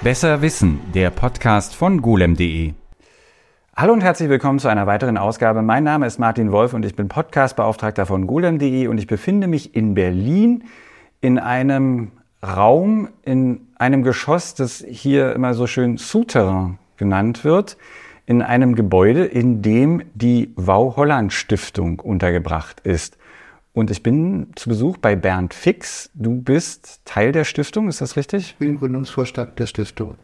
Besser Wissen, der Podcast von golem.de. Hallo und herzlich willkommen zu einer weiteren Ausgabe. Mein Name ist Martin Wolf und ich bin Podcastbeauftragter von golem.de und ich befinde mich in Berlin in einem Raum, in einem Geschoss, das hier immer so schön Souterrain genannt wird, in einem Gebäude, in dem die Wau Holland Stiftung untergebracht ist. Und ich bin zu Besuch bei Bernd Fix. Du bist Teil der Stiftung, ist das richtig? Ich bin Gründungsvorstand der Stiftung.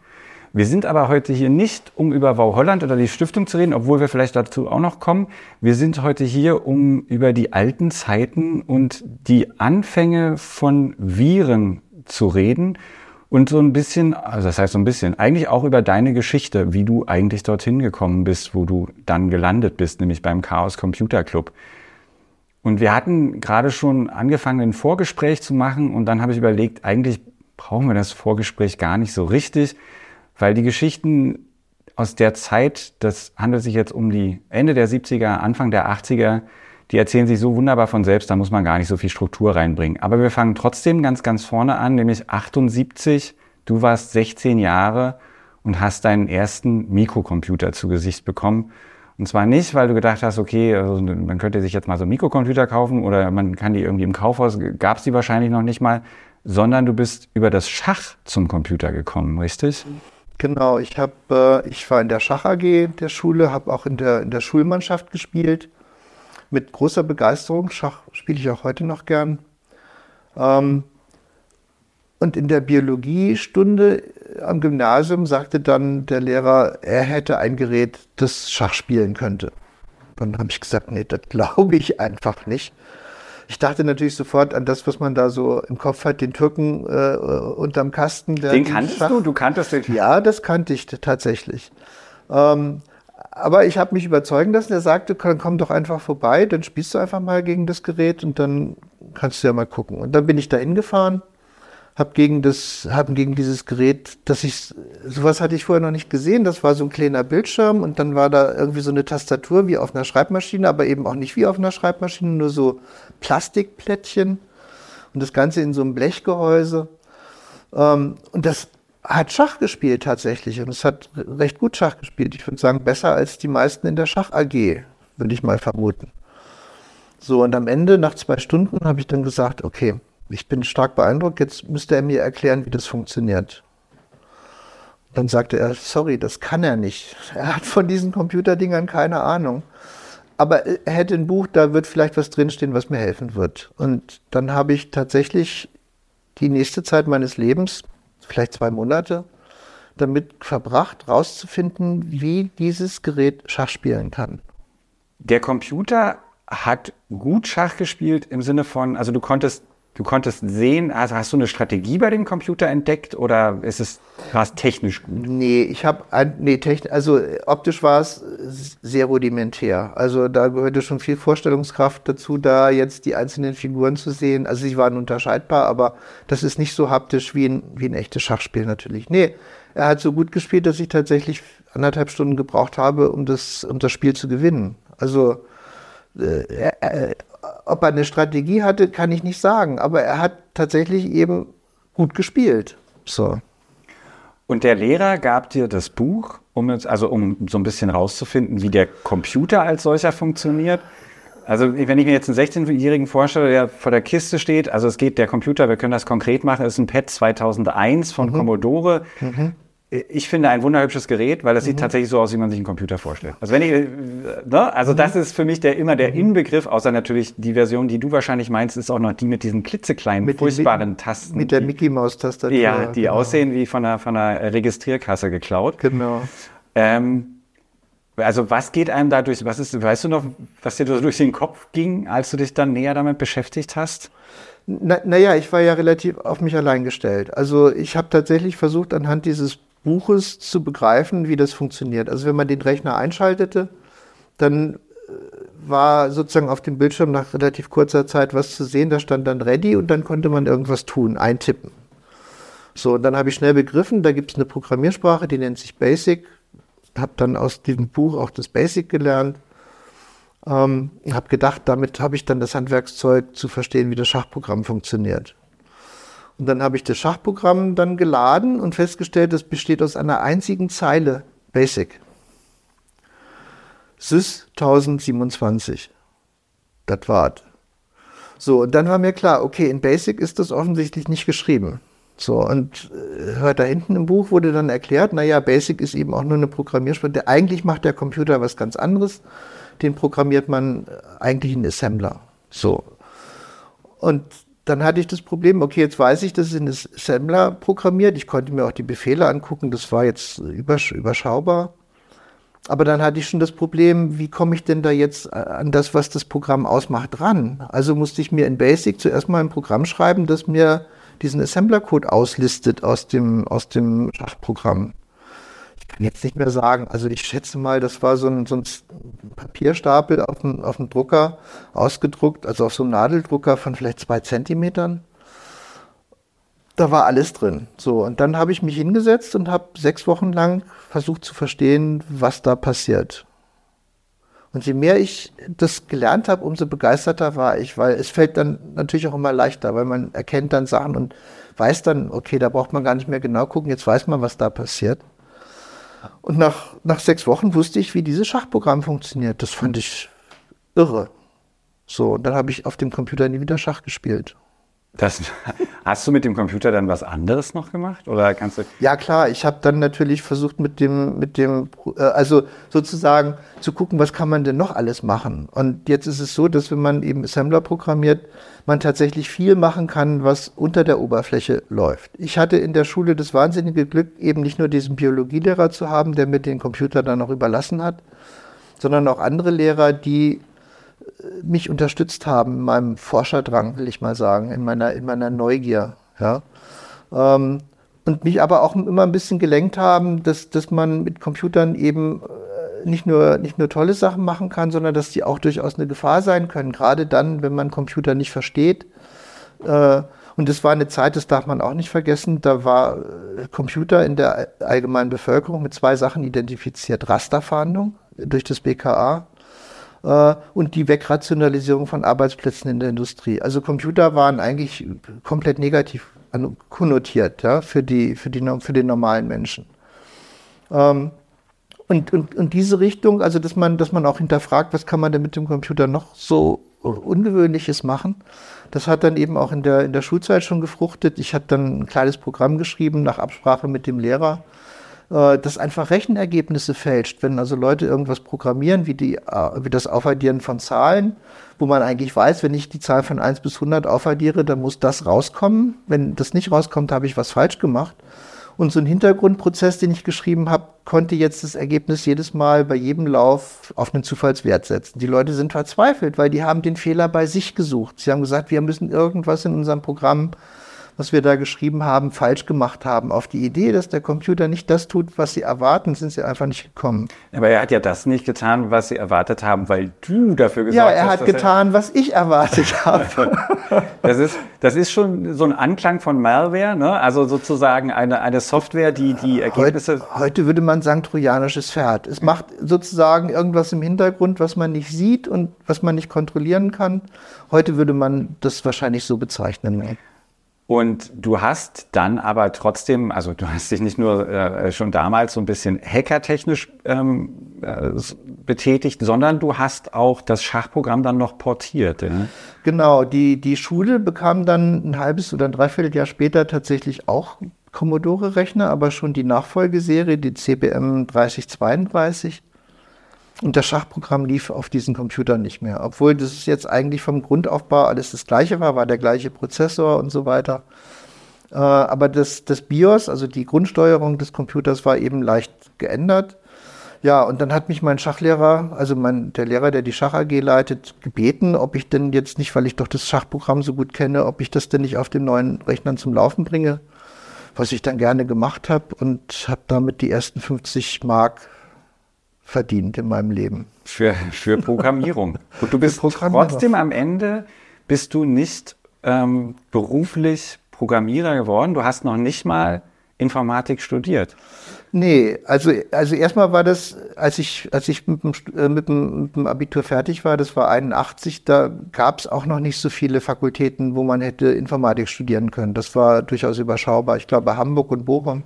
Wir sind aber heute hier nicht, um über Wow Holland oder die Stiftung zu reden, obwohl wir vielleicht dazu auch noch kommen. Wir sind heute hier, um über die alten Zeiten und die Anfänge von Viren zu reden und so ein bisschen, also das heißt so ein bisschen, eigentlich auch über deine Geschichte, wie du eigentlich dorthin gekommen bist, wo du dann gelandet bist, nämlich beim Chaos Computer Club. Und wir hatten gerade schon angefangen, ein Vorgespräch zu machen und dann habe ich überlegt, eigentlich brauchen wir das Vorgespräch gar nicht so richtig, weil die Geschichten aus der Zeit, das handelt sich jetzt um die Ende der 70er, Anfang der 80er, die erzählen sich so wunderbar von selbst, da muss man gar nicht so viel Struktur reinbringen. Aber wir fangen trotzdem ganz, ganz vorne an, nämlich 78. Du warst 16 Jahre und hast deinen ersten Mikrocomputer zu Gesicht bekommen. Und zwar nicht, weil du gedacht hast, okay, also man könnte sich jetzt mal so einen Mikrocomputer kaufen oder man kann die irgendwie im Kaufhaus, gab es die wahrscheinlich noch nicht mal, sondern du bist über das Schach zum Computer gekommen, richtig? Genau, ich habe, äh, ich war in der Schach AG der Schule, habe auch in der, in der Schulmannschaft gespielt. Mit großer Begeisterung. Schach spiele ich auch heute noch gern. Ähm, und in der Biologiestunde am Gymnasium sagte dann der Lehrer, er hätte ein Gerät, das Schach spielen könnte. Dann habe ich gesagt, nee, das glaube ich einfach nicht. Ich dachte natürlich sofort an das, was man da so im Kopf hat, den Türken äh, unterm Kasten. Den kanntest Schach. du? Du kanntest den? Ja, das kannte ich tatsächlich. Ähm, aber ich habe mich überzeugen lassen. Er sagte, komm doch einfach vorbei, dann spielst du einfach mal gegen das Gerät und dann kannst du ja mal gucken. Und dann bin ich da hingefahren habe gegen das, haben gegen dieses Gerät, dass ich, sowas hatte ich vorher noch nicht gesehen. Das war so ein kleiner Bildschirm und dann war da irgendwie so eine Tastatur wie auf einer Schreibmaschine, aber eben auch nicht wie auf einer Schreibmaschine, nur so Plastikplättchen und das Ganze in so einem Blechgehäuse. Ähm, und das hat Schach gespielt tatsächlich und es hat recht gut Schach gespielt. Ich würde sagen, besser als die meisten in der Schach AG, würde ich mal vermuten. So, und am Ende, nach zwei Stunden, habe ich dann gesagt, okay, ich bin stark beeindruckt, jetzt müsste er mir erklären, wie das funktioniert. Dann sagte er, sorry, das kann er nicht. Er hat von diesen Computerdingern keine Ahnung. Aber er hätte ein Buch, da wird vielleicht was drinstehen, was mir helfen wird. Und dann habe ich tatsächlich die nächste Zeit meines Lebens, vielleicht zwei Monate, damit verbracht, rauszufinden, wie dieses Gerät Schach spielen kann. Der Computer hat gut Schach gespielt im Sinne von, also du konntest Du konntest sehen, also hast du eine Strategie bei dem Computer entdeckt oder ist es war technisch gut? Nee, ich habe nee, technisch, also optisch war es sehr rudimentär. Also da gehörte schon viel Vorstellungskraft dazu, da jetzt die einzelnen Figuren zu sehen. Also sie waren unterscheidbar, aber das ist nicht so haptisch wie ein, wie ein echtes Schachspiel natürlich. Nee, er hat so gut gespielt, dass ich tatsächlich anderthalb Stunden gebraucht habe, um das, um das Spiel zu gewinnen. Also äh, äh, ob er eine Strategie hatte, kann ich nicht sagen. Aber er hat tatsächlich eben gut gespielt. So. Und der Lehrer gab dir das Buch, um jetzt, also um so ein bisschen rauszufinden, wie der Computer als solcher funktioniert. Also wenn ich mir jetzt einen 16-Jährigen vorstelle, der vor der Kiste steht, also es geht, der Computer, wir können das konkret machen, ist ein PET 2001 von mhm. Commodore. Mhm ich finde ein wunderhübsches Gerät, weil das mhm. sieht tatsächlich so aus, wie man sich einen Computer vorstellt. Also wenn ich, äh, ne? also mhm. das ist für mich der immer der mhm. Inbegriff, außer natürlich die Version, die du wahrscheinlich meinst, ist auch noch die mit diesen klitzekleinen, mit furchtbaren den, Tasten. Mit der Mickey Maus Tastatur. Ja, die genau. aussehen wie von einer, von einer Registrierkasse geklaut. Genau. Ähm, also was geht einem da durch, was ist, weißt du noch, was dir durch den Kopf ging, als du dich dann näher damit beschäftigt hast? Na, naja, ich war ja relativ auf mich allein gestellt. Also ich habe tatsächlich versucht, anhand dieses Buches zu begreifen, wie das funktioniert. Also wenn man den Rechner einschaltete, dann äh, war sozusagen auf dem Bildschirm nach relativ kurzer Zeit was zu sehen, da stand dann ready und dann konnte man irgendwas tun, eintippen. So, und dann habe ich schnell begriffen, da gibt es eine Programmiersprache, die nennt sich Basic. Habe dann aus diesem Buch auch das Basic gelernt. Ähm, habe gedacht, damit habe ich dann das Handwerkszeug zu verstehen, wie das Schachprogramm funktioniert. Und dann habe ich das Schachprogramm dann geladen und festgestellt, es besteht aus einer einzigen Zeile Basic. SYS 1027. Das war's. So, und dann war mir klar, okay, in Basic ist das offensichtlich nicht geschrieben. So, und äh, hört da hinten im Buch wurde dann erklärt, naja, Basic ist eben auch nur eine Programmiersprache. Eigentlich macht der Computer was ganz anderes. Den programmiert man äh, eigentlich in Assembler. So. Und dann hatte ich das Problem, okay, jetzt weiß ich, dass es in Assembler programmiert. Ich konnte mir auch die Befehle angucken, das war jetzt übersch überschaubar. Aber dann hatte ich schon das Problem, wie komme ich denn da jetzt äh, an das, was das Programm ausmacht, ran? Also musste ich mir in Basic zuerst mal ein Programm schreiben, das mir diesen Assembler-Code auslistet aus dem, aus dem Schachprogramm. Kann jetzt nicht mehr sagen, also ich schätze mal, das war so ein, so ein Papierstapel auf dem, auf dem Drucker ausgedruckt, also auf so einem Nadeldrucker von vielleicht zwei Zentimetern da war alles drin. So, und dann habe ich mich hingesetzt und habe sechs Wochen lang versucht zu verstehen, was da passiert. Und je mehr ich das gelernt habe, umso begeisterter war ich, weil es fällt dann natürlich auch immer leichter, weil man erkennt dann Sachen und weiß dann, okay, da braucht man gar nicht mehr genau gucken, jetzt weiß man, was da passiert. Und nach, nach sechs Wochen wusste ich, wie dieses Schachprogramm funktioniert. Das fand ich irre. So, und dann habe ich auf dem Computer nie wieder Schach gespielt. Das, hast du mit dem Computer dann was anderes noch gemacht oder kannst du? Ja klar, ich habe dann natürlich versucht mit dem mit dem äh, also sozusagen zu gucken, was kann man denn noch alles machen. Und jetzt ist es so, dass wenn man eben Assembler programmiert, man tatsächlich viel machen kann, was unter der Oberfläche läuft. Ich hatte in der Schule das wahnsinnige Glück, eben nicht nur diesen Biologielehrer zu haben, der mir den Computer dann noch überlassen hat, sondern auch andere Lehrer, die mich unterstützt haben in meinem Forscherdrang, will ich mal sagen, in meiner, in meiner Neugier. Ja. Ähm, und mich aber auch immer ein bisschen gelenkt haben, dass, dass man mit Computern eben äh, nicht nur, nicht nur tolle Sachen machen kann, sondern dass die auch durchaus eine Gefahr sein können, gerade dann, wenn man Computer nicht versteht. Äh, und das war eine Zeit, das darf man auch nicht vergessen, da war äh, Computer in der allgemeinen Bevölkerung mit zwei Sachen identifiziert. Rasterfahndung durch das BKA äh, und die Wegrationalisierung von Arbeitsplätzen in der Industrie. Also Computer waren eigentlich komplett negativ konnotiert ja, für, die, für, die, für den normalen Menschen. Ähm, und, und, und diese Richtung, also dass man, dass man auch hinterfragt, was kann man denn mit dem Computer noch so Ungewöhnliches machen, das hat dann eben auch in der, in der Schulzeit schon gefruchtet. Ich habe dann ein kleines Programm geschrieben nach Absprache mit dem Lehrer, äh, das einfach Rechenergebnisse fälscht. Wenn also Leute irgendwas programmieren, wie, die, äh, wie das Aufaddieren von Zahlen, wo man eigentlich weiß, wenn ich die Zahl von 1 bis 100 aufaddiere, dann muss das rauskommen. Wenn das nicht rauskommt, habe ich was falsch gemacht. Und so ein Hintergrundprozess, den ich geschrieben habe, konnte jetzt das Ergebnis jedes Mal bei jedem Lauf auf einen Zufallswert setzen. Die Leute sind verzweifelt, weil die haben den Fehler bei sich gesucht. Sie haben gesagt, wir müssen irgendwas in unserem Programm was wir da geschrieben haben, falsch gemacht haben. Auf die Idee, dass der Computer nicht das tut, was sie erwarten, sind sie einfach nicht gekommen. Aber er hat ja das nicht getan, was sie erwartet haben, weil du dafür gesagt hast. Ja, er hat getan, was ich erwartet habe. das ist, das ist schon so ein Anklang von Malware, ne? also sozusagen eine, eine Software, die die Ergebnisse... Heute, heute würde man sagen, trojanisches Pferd. Es macht sozusagen irgendwas im Hintergrund, was man nicht sieht und was man nicht kontrollieren kann. Heute würde man das wahrscheinlich so bezeichnen. Und du hast dann aber trotzdem, also du hast dich nicht nur äh, schon damals so ein bisschen hackertechnisch ähm, äh, betätigt, sondern du hast auch das Schachprogramm dann noch portiert. Ja? Genau, die, die Schule bekam dann ein halbes oder ein Dreivierteljahr später tatsächlich auch Commodore-Rechner, aber schon die Nachfolgeserie, die CBM 3032. Und das Schachprogramm lief auf diesen Computern nicht mehr. Obwohl das jetzt eigentlich vom Grundaufbau alles das gleiche war, war der gleiche Prozessor und so weiter. Äh, aber das, das BIOS, also die Grundsteuerung des Computers, war eben leicht geändert. Ja, und dann hat mich mein Schachlehrer, also mein, der Lehrer, der die Schach AG leitet, gebeten, ob ich denn jetzt nicht, weil ich doch das Schachprogramm so gut kenne, ob ich das denn nicht auf den neuen Rechnern zum Laufen bringe. Was ich dann gerne gemacht habe und habe damit die ersten 50 Mark verdient in meinem Leben. Für, für Programmierung. Und du bist trotzdem am Ende, bist du nicht ähm, beruflich Programmierer geworden. Du hast noch nicht mal Informatik studiert? Nee, also, also erstmal war das, als ich, als ich mit dem, äh, mit, dem, mit dem Abitur fertig war, das war 81, da gab es auch noch nicht so viele Fakultäten, wo man hätte Informatik studieren können. Das war durchaus überschaubar. Ich glaube, Hamburg und Bochum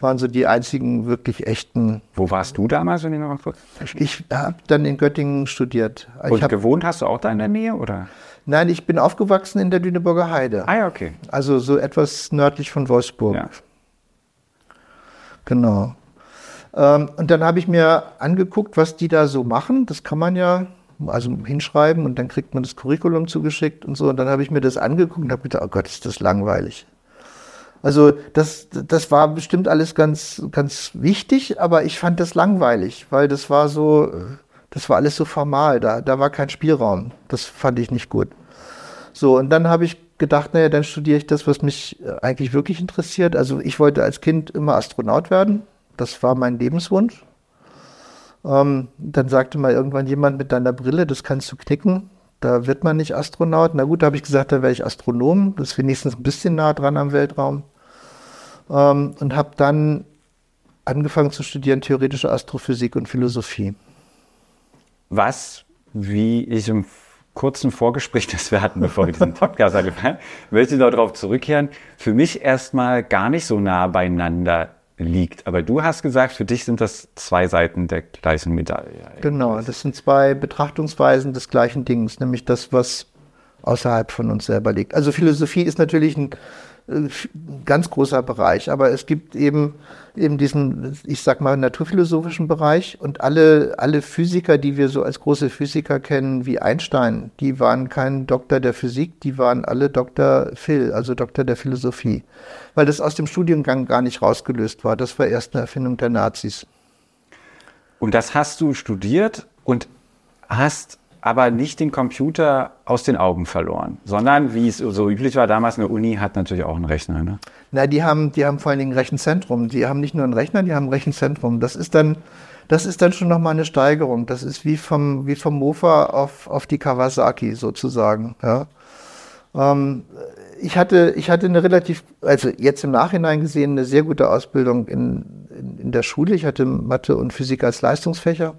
waren so die einzigen wirklich echten. Wo warst du damals, wenn ich noch kurz? Ich habe dann in Göttingen studiert. Und hab, gewohnt hast du auch da in der Nähe, oder? Nein, ich bin aufgewachsen in der Lüneburger Heide. Ah ja, okay. Also so etwas nördlich von Wolfsburg. Ja. Genau. Ähm, und dann habe ich mir angeguckt, was die da so machen. Das kann man ja also hinschreiben und dann kriegt man das Curriculum zugeschickt und so. Und dann habe ich mir das angeguckt und habe gedacht, oh Gott, ist das langweilig. Also das, das war bestimmt alles ganz, ganz wichtig, aber ich fand das langweilig, weil das war so, das war alles so formal, da, da war kein Spielraum. Das fand ich nicht gut. So, und dann habe ich gedacht, naja, dann studiere ich das, was mich äh, eigentlich wirklich interessiert. Also ich wollte als Kind immer Astronaut werden. Das war mein Lebenswunsch. Ähm, dann sagte mal irgendwann jemand mit deiner Brille, das kannst du knicken. Da wird man nicht Astronaut. Na gut, da habe ich gesagt, da wäre ich Astronom. Das ist wenigstens ein bisschen nah dran am Weltraum. Ähm, und habe dann angefangen zu studieren theoretische Astrophysik und Philosophie. Was, wie ich im kurzen Vorgespräch, das wir hatten, bevor wir diesen Podcast angefangen haben, möchte ich darauf zurückkehren, für mich erstmal gar nicht so nah beieinander liegt. Aber du hast gesagt, für dich sind das zwei Seiten der gleichen Medaille. Genau, das sind zwei Betrachtungsweisen des gleichen Dings, nämlich das, was außerhalb von uns selber liegt. Also Philosophie ist natürlich ein ganz großer Bereich. Aber es gibt eben, eben diesen, ich sag mal, naturphilosophischen Bereich und alle, alle Physiker, die wir so als große Physiker kennen, wie Einstein, die waren kein Doktor der Physik, die waren alle Dr. Phil, also Doktor der Philosophie. Weil das aus dem Studiengang gar nicht rausgelöst war. Das war erst eine Erfindung der Nazis. Und das hast du studiert und hast aber nicht den Computer aus den Augen verloren, sondern wie es so üblich war damals, eine Uni hat natürlich auch einen Rechner. Ne? Na, die haben, die haben vor allen Dingen ein Rechenzentrum. Die haben nicht nur einen Rechner, die haben ein Rechenzentrum. Das ist dann, das ist dann schon nochmal eine Steigerung. Das ist wie vom, wie vom Mofa auf, auf die Kawasaki sozusagen. Ja. Ähm, ich hatte, ich hatte eine relativ, also jetzt im Nachhinein gesehen, eine sehr gute Ausbildung in, in, in der Schule. Ich hatte Mathe und Physik als Leistungsfächer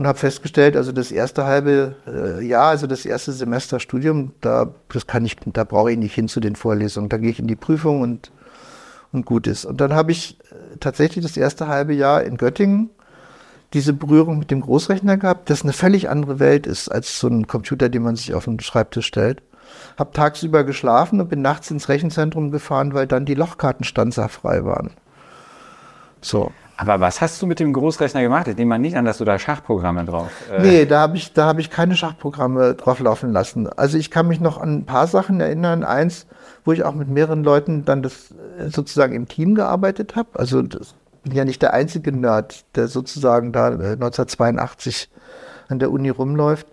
und habe festgestellt, also das erste halbe äh, Jahr, also das erste Semester Studium, da das kann ich, da brauche ich nicht hin zu den Vorlesungen. Da gehe ich in die Prüfung und und gut ist. Und dann habe ich äh, tatsächlich das erste halbe Jahr in Göttingen diese Berührung mit dem Großrechner gehabt, das eine völlig andere Welt ist als so ein Computer, den man sich auf den Schreibtisch stellt. Hab tagsüber geschlafen und bin nachts ins Rechenzentrum gefahren, weil dann die Lochkarten standsafrei waren. So. Aber was hast du mit dem Großrechner gemacht? Ich nehme mal nicht an, dass du da Schachprogramme drauf. Äh nee, da habe ich, hab ich keine Schachprogramme drauf laufen lassen. Also ich kann mich noch an ein paar Sachen erinnern. Eins, wo ich auch mit mehreren Leuten dann das äh, sozusagen im Team gearbeitet habe. Also das bin ja nicht der einzige Nerd, der sozusagen da 1982 äh, an der Uni rumläuft.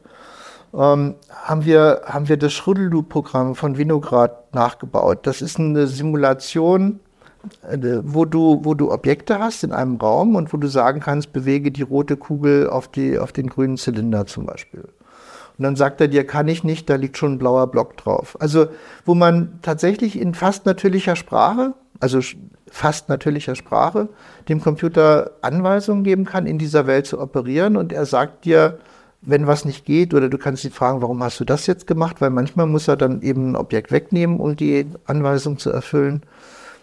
Ähm, haben wir, haben wir das Schruddelloop-Programm von Vinograd nachgebaut. Das ist eine Simulation wo du, wo du Objekte hast in einem Raum und wo du sagen kannst, bewege die rote Kugel auf, die, auf den grünen Zylinder zum Beispiel. Und dann sagt er dir, kann ich nicht, da liegt schon ein blauer Block drauf. Also, wo man tatsächlich in fast natürlicher Sprache, also fast natürlicher Sprache, dem Computer Anweisungen geben kann, in dieser Welt zu operieren und er sagt dir, wenn was nicht geht, oder du kannst ihn fragen, warum hast du das jetzt gemacht, weil manchmal muss er dann eben ein Objekt wegnehmen, um die Anweisung zu erfüllen.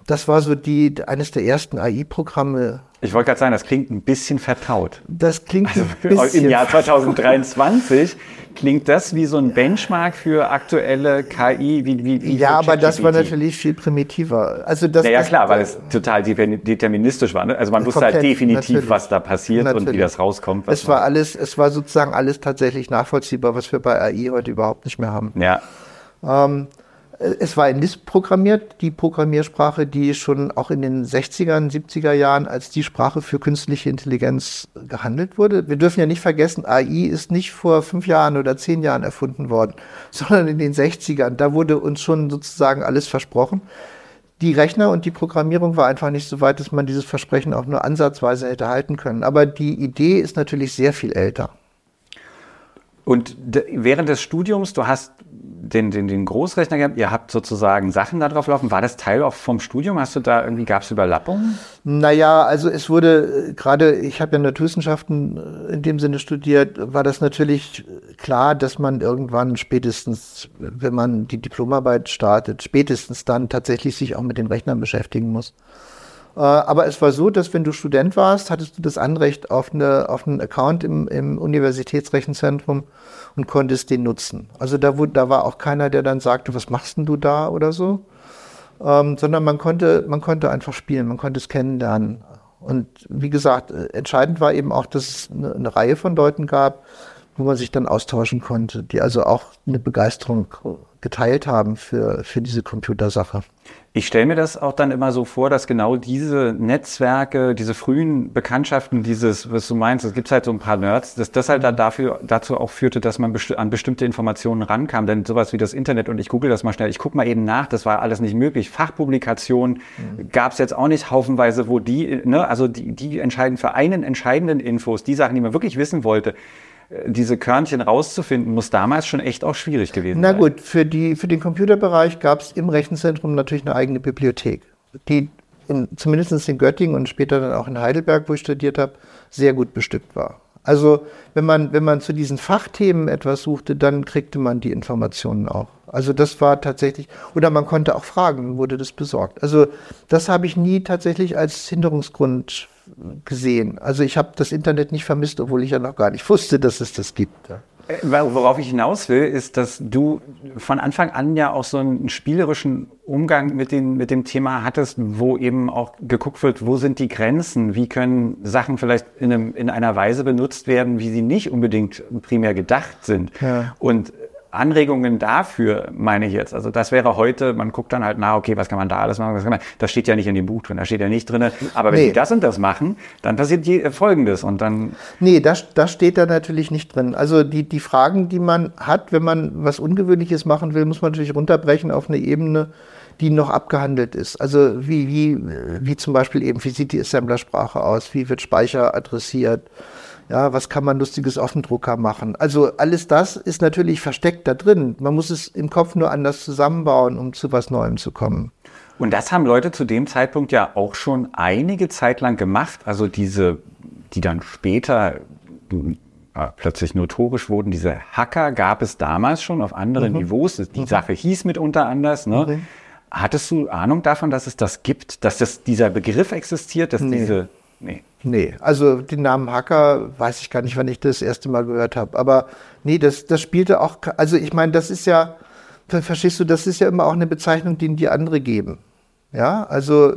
Das war so die, eines der ersten AI-Programme. Ich wollte gerade sagen, das klingt ein bisschen vertraut. Das klingt also ein bisschen Im Jahr 2023 klingt das wie so ein Benchmark für aktuelle KI. Wie, wie, wie ja, aber das war natürlich viel primitiver. Also das, naja, das, klar, weil es total deterministisch war. Ne? Also man wusste halt definitiv, natürlich. was da passiert natürlich. und wie das rauskommt. Es war alles, es war sozusagen alles tatsächlich nachvollziehbar, was wir bei AI heute überhaupt nicht mehr haben. Ja. Ähm, es war in Lisp programmiert, die Programmiersprache, die schon auch in den 60er, 70er Jahren als die Sprache für künstliche Intelligenz gehandelt wurde. Wir dürfen ja nicht vergessen, AI ist nicht vor fünf Jahren oder zehn Jahren erfunden worden, sondern in den 60ern. Da wurde uns schon sozusagen alles versprochen. Die Rechner und die Programmierung war einfach nicht so weit, dass man dieses Versprechen auch nur ansatzweise hätte halten können. Aber die Idee ist natürlich sehr viel älter. Und während des Studiums, du hast den, den, den Großrechner gehabt, ihr habt sozusagen Sachen da drauf laufen. War das Teil auch vom Studium? Hast du da irgendwie, gab es Überlappungen? Naja, also es wurde äh, gerade, ich habe ja Naturwissenschaften äh, in dem Sinne studiert, war das natürlich klar, dass man irgendwann spätestens, wenn man die Diplomarbeit startet, spätestens dann tatsächlich sich auch mit den Rechnern beschäftigen muss. Äh, aber es war so, dass wenn du Student warst, hattest du das Anrecht auf, eine, auf einen Account im, im Universitätsrechenzentrum und konntest den nutzen. Also da, wurde, da war auch keiner, der dann sagte, was machst denn du da oder so, ähm, sondern man konnte, man konnte einfach spielen, man konnte es kennenlernen. Und wie gesagt, äh, entscheidend war eben auch, dass es eine, eine Reihe von Leuten gab, wo man sich dann austauschen konnte, die also auch eine Begeisterung geteilt haben für, für diese Computersache. Ich stelle mir das auch dann immer so vor, dass genau diese Netzwerke, diese frühen Bekanntschaften, dieses, was du meinst, es gibt halt so ein paar Nerds, dass das halt dann dafür, dazu auch führte, dass man besti an bestimmte Informationen rankam. Denn sowas wie das Internet, und ich google das mal schnell, ich gucke mal eben nach, das war alles nicht möglich. Fachpublikationen mhm. gab es jetzt auch nicht haufenweise, wo die, ne, also die, die entscheiden für einen entscheidenden Infos, die Sachen, die man wirklich wissen wollte, diese Körnchen rauszufinden, muss damals schon echt auch schwierig gewesen sein. Na gut, für, die, für den Computerbereich gab es im Rechenzentrum natürlich eine eigene Bibliothek, die in, zumindest in Göttingen und später dann auch in Heidelberg, wo ich studiert habe, sehr gut bestückt war. Also wenn man, wenn man zu diesen Fachthemen etwas suchte, dann kriegte man die Informationen auch. Also das war tatsächlich, oder man konnte auch fragen, wurde das besorgt. Also das habe ich nie tatsächlich als Hinderungsgrund gesehen. Also ich habe das Internet nicht vermisst, obwohl ich ja noch gar nicht wusste, dass es das gibt. Ja. Äh, worauf ich hinaus will, ist, dass du von Anfang an ja auch so einen spielerischen Umgang mit, den, mit dem Thema hattest, wo eben auch geguckt wird, wo sind die Grenzen, wie können Sachen vielleicht in, einem, in einer Weise benutzt werden, wie sie nicht unbedingt primär gedacht sind. Ja. Und Anregungen dafür meine ich jetzt. Also das wäre heute, man guckt dann halt nach, okay, was kann man da alles machen, was kann man, das steht ja nicht in dem Buch drin, da steht ja nicht drin, aber wenn nee. die das und das machen, dann passiert je, Folgendes und dann... Nee, das, das steht da natürlich nicht drin. Also die, die Fragen, die man hat, wenn man was Ungewöhnliches machen will, muss man natürlich runterbrechen auf eine Ebene, die noch abgehandelt ist. Also wie, wie, wie zum Beispiel eben, wie sieht die Assemblersprache aus, wie wird Speicher adressiert, ja, was kann man lustiges auf dem Drucker machen? Also alles das ist natürlich versteckt da drin. Man muss es im Kopf nur anders zusammenbauen, um zu was Neuem zu kommen. Und das haben Leute zu dem Zeitpunkt ja auch schon einige Zeit lang gemacht. Also diese, die dann später äh, plötzlich notorisch wurden, diese Hacker gab es damals schon auf anderen mhm. Niveaus. Die mhm. Sache hieß mitunter anders. Ne? Mhm. Hattest du Ahnung davon, dass es das gibt, dass das, dieser Begriff existiert, dass nee. diese Nee. Nee, also den Namen Hacker weiß ich gar nicht, wann ich das erste Mal gehört habe. Aber nee, das, das spielte auch, also ich meine, das ist ja, verstehst du, das ist ja immer auch eine Bezeichnung, die die andere geben. Ja, also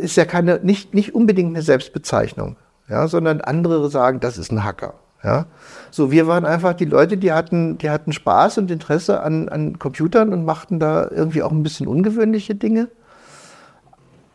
ist ja keine, nicht, nicht unbedingt eine Selbstbezeichnung, ja, sondern andere sagen, das ist ein Hacker. Ja, so wir waren einfach die Leute, die hatten, die hatten Spaß und Interesse an, an Computern und machten da irgendwie auch ein bisschen ungewöhnliche Dinge.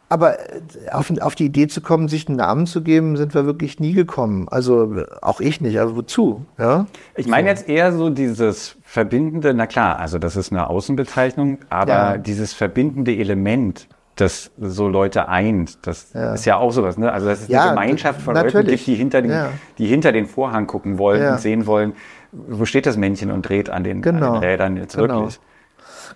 Aber äh, auf, auf, die Idee zu kommen, sich einen Namen zu geben, sind wir wirklich nie gekommen. Also auch ich nicht. Also wozu? Ja? Ich meine so. jetzt eher so dieses verbindende, na klar, also das ist eine Außenbezeichnung, aber ja. dieses verbindende Element, das so Leute eint, das ja. ist ja auch sowas. Ne? Also das ist eine Gemeinschaft von natürlich. Leuten gibt, die hinter, den, die hinter den Vorhang gucken wollen und sehen wollen, wo steht das Männchen und dreht an den, genau. an den Rädern jetzt genau. wirklich.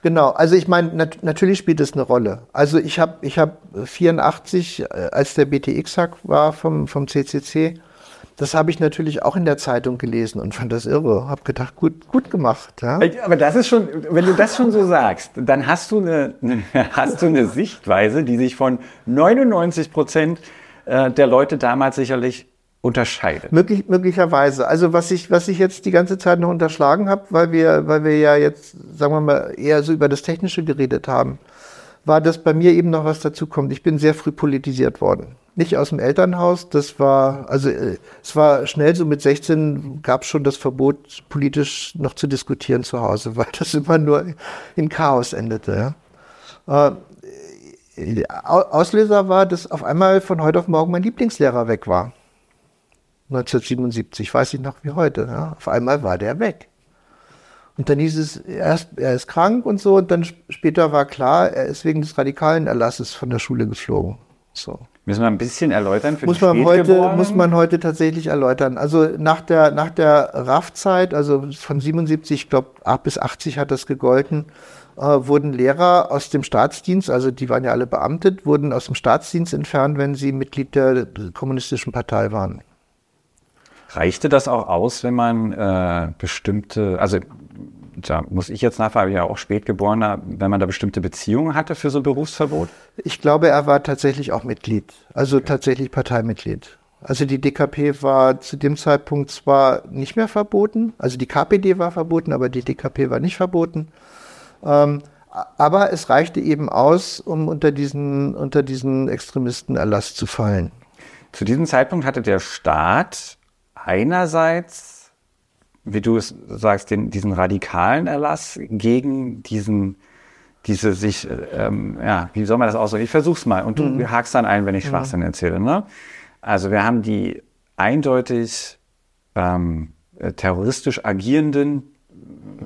Genau, also ich meine, nat natürlich spielt es eine Rolle. Also ich habe ich hab 84, äh, als der BTX-Hack war vom, vom CCC, das habe ich natürlich auch in der Zeitung gelesen und fand das irre. Habe gedacht, gut, gut gemacht. Ja? Aber das ist schon, wenn du das schon so sagst, dann hast du eine, hast du eine Sichtweise, die sich von 99 Prozent äh, der Leute damals sicherlich unterscheidet. Möglich, möglicherweise. Also was ich, was ich jetzt die ganze Zeit noch unterschlagen habe, weil wir, weil wir ja jetzt, sagen wir mal, eher so über das Technische geredet haben, war, dass bei mir eben noch was dazu kommt. Ich bin sehr früh politisiert worden. Nicht aus dem Elternhaus, das war, also äh, es war schnell so mit 16 gab es schon das Verbot, politisch noch zu diskutieren zu Hause, weil das immer nur in Chaos endete. Ja. Äh, Auslöser war, dass auf einmal von heute auf morgen mein Lieblingslehrer weg war. 1977, weiß ich noch wie heute. Ja. Auf einmal war der weg. Und dann hieß es erst, er ist krank und so, und dann später war klar, er ist wegen des radikalen Erlasses von der Schule geflogen. So. Müssen wir ein bisschen erläutern für muss die man heute Muss man heute tatsächlich erläutern. Also nach der, nach der RAF-Zeit, also von 77, ich glaube, ab bis 80 hat das gegolten, äh, wurden Lehrer aus dem Staatsdienst, also die waren ja alle beamtet, wurden aus dem Staatsdienst entfernt, wenn sie Mitglied der Kommunistischen Partei waren. Reichte das auch aus, wenn man äh, bestimmte, also da muss ich jetzt nachfragen, ja auch spätgeborener, wenn man da bestimmte Beziehungen hatte für so ein Berufsverbot? Ich glaube, er war tatsächlich auch Mitglied, also okay. tatsächlich Parteimitglied. Also die DKP war zu dem Zeitpunkt zwar nicht mehr verboten, also die KPD war verboten, aber die DKP war nicht verboten. Ähm, aber es reichte eben aus, um unter diesen, unter diesen Extremistenerlass zu fallen. Zu diesem Zeitpunkt hatte der Staat einerseits wie du es sagst, den, diesen radikalen Erlass gegen diesen, diese sich, ähm, ja, wie soll man das ausdrücken? Ich versuch's mal und du mhm. hakst dann ein, wenn ich mhm. Schwachsinn mhm. erzähle. Ne? Also wir haben die eindeutig ähm, terroristisch agierenden,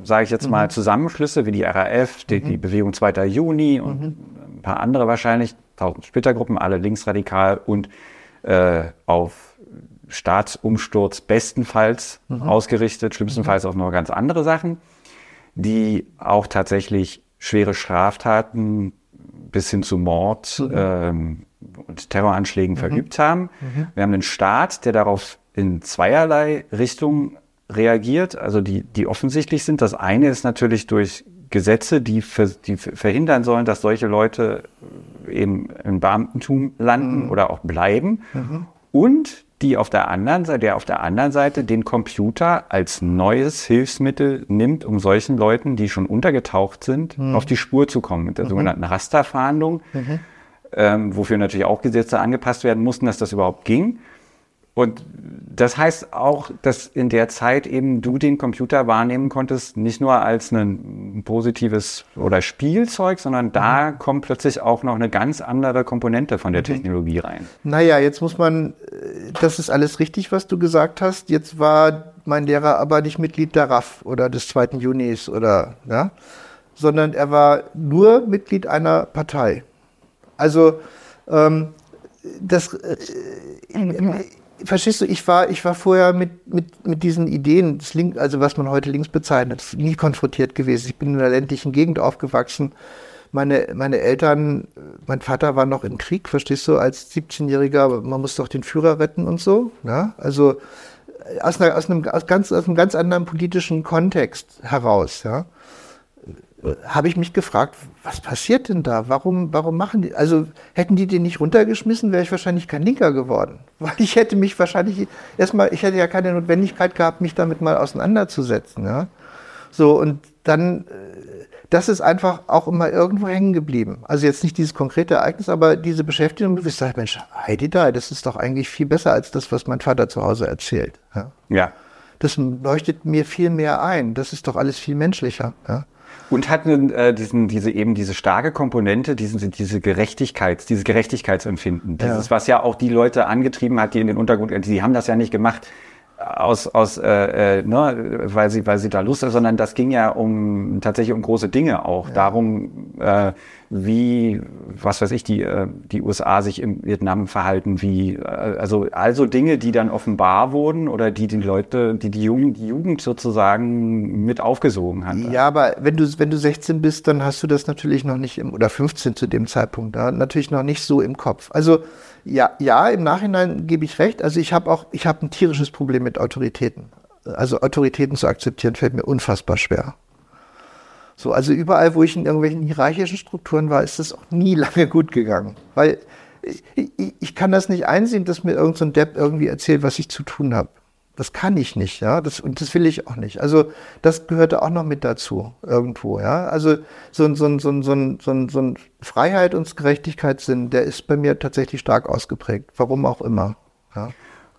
sage ich jetzt mhm. mal, Zusammenschlüsse wie die RAF, die, die mhm. Bewegung 2. Juni und mhm. ein paar andere wahrscheinlich, tausend Splittergruppen, alle linksradikal und äh, auf Staatsumsturz bestenfalls mhm. ausgerichtet, schlimmstenfalls mhm. auf noch ganz andere Sachen, die auch tatsächlich schwere Straftaten bis hin zu Mord mhm. ähm, und Terroranschlägen mhm. verübt haben. Mhm. Wir haben einen Staat, der darauf in zweierlei Richtungen reagiert, also die, die offensichtlich sind. Das eine ist natürlich durch Gesetze, die, ver, die verhindern sollen, dass solche Leute eben im Beamtentum landen mhm. oder auch bleiben. Mhm. Und die auf der anderen Seite, der auf der anderen Seite den Computer als neues Hilfsmittel nimmt, um solchen Leuten, die schon untergetaucht sind, mhm. auf die Spur zu kommen, mit der mhm. sogenannten Rasterfahndung, mhm. ähm, wofür natürlich auch Gesetze angepasst werden mussten, dass das überhaupt ging. Und das heißt auch, dass in der Zeit eben du den Computer wahrnehmen konntest, nicht nur als ein positives oder Spielzeug, sondern da mhm. kommt plötzlich auch noch eine ganz andere Komponente von der mhm. Technologie rein. Naja, jetzt muss man, äh, das ist alles richtig, was du gesagt hast. Jetzt war mein Lehrer aber nicht Mitglied der RAF oder des 2. Junis oder, ja, sondern er war nur Mitglied einer Partei. Also, ähm, das, äh, verstehst du, ich war, ich war vorher mit, mit, mit diesen Ideen, das Link, also was man heute links bezeichnet, nie konfrontiert gewesen. Ich bin in einer ländlichen Gegend aufgewachsen. Meine, meine Eltern, mein Vater war noch im Krieg, verstehst du, als 17-Jähriger, man muss doch den Führer retten und so. Ja? Also aus, einer, aus, einem, aus, ganz, aus einem ganz anderen politischen Kontext heraus. Ja? Habe ich mich gefragt, was passiert denn da? Warum, warum machen die? Also hätten die den nicht runtergeschmissen, wäre ich wahrscheinlich kein Linker geworden. Weil ich hätte mich wahrscheinlich erstmal, ich hätte ja keine Notwendigkeit gehabt, mich damit mal auseinanderzusetzen. Ja? So, und dann, äh, das ist einfach auch immer irgendwo hängen geblieben. Also jetzt nicht dieses konkrete Ereignis, aber diese Beschäftigung, du bist halt, Mensch, Heidi da, das ist doch eigentlich viel besser als das, was mein Vater zu Hause erzählt. Ja. ja. Das leuchtet mir viel mehr ein. Das ist doch alles viel menschlicher. Ja. Und hatten äh, diesen, diese eben diese starke Komponente, diesen, diese Gerechtigkeits, dieses Gerechtigkeitsempfinden. Dieses, ja. was ja auch die Leute angetrieben hat, die in den Untergrund, die haben das ja nicht gemacht, aus, aus äh, äh, ne, weil sie, weil sie da Lust hat, sondern das ging ja um tatsächlich um große Dinge auch. Ja. Darum, äh, wie, was weiß ich, die, äh, die USA sich im Vietnam verhalten, wie, äh, also also Dinge, die dann offenbar wurden oder die die Leute, die die Jugend, die Jugend sozusagen mit aufgesogen hat. Ja, aber wenn du, wenn du 16 bist, dann hast du das natürlich noch nicht im, oder 15 zu dem Zeitpunkt, da natürlich noch nicht so im Kopf. Also ja, ja, im Nachhinein gebe ich recht. Also ich habe auch, ich habe ein tierisches Problem mit Autoritäten. Also Autoritäten zu akzeptieren fällt mir unfassbar schwer. So, also überall, wo ich in irgendwelchen hierarchischen Strukturen war, ist das auch nie lange gut gegangen. Weil ich, ich, kann das nicht einsehen, dass mir irgendein so Depp irgendwie erzählt, was ich zu tun habe. Das kann ich nicht, ja. Das, und das will ich auch nicht. Also das gehörte auch noch mit dazu, irgendwo, ja. Also so ein, so ein, so ein, so ein, so ein, so ein Freiheit und Gerechtigkeitssinn, der ist bei mir tatsächlich stark ausgeprägt. Warum auch immer. Ja.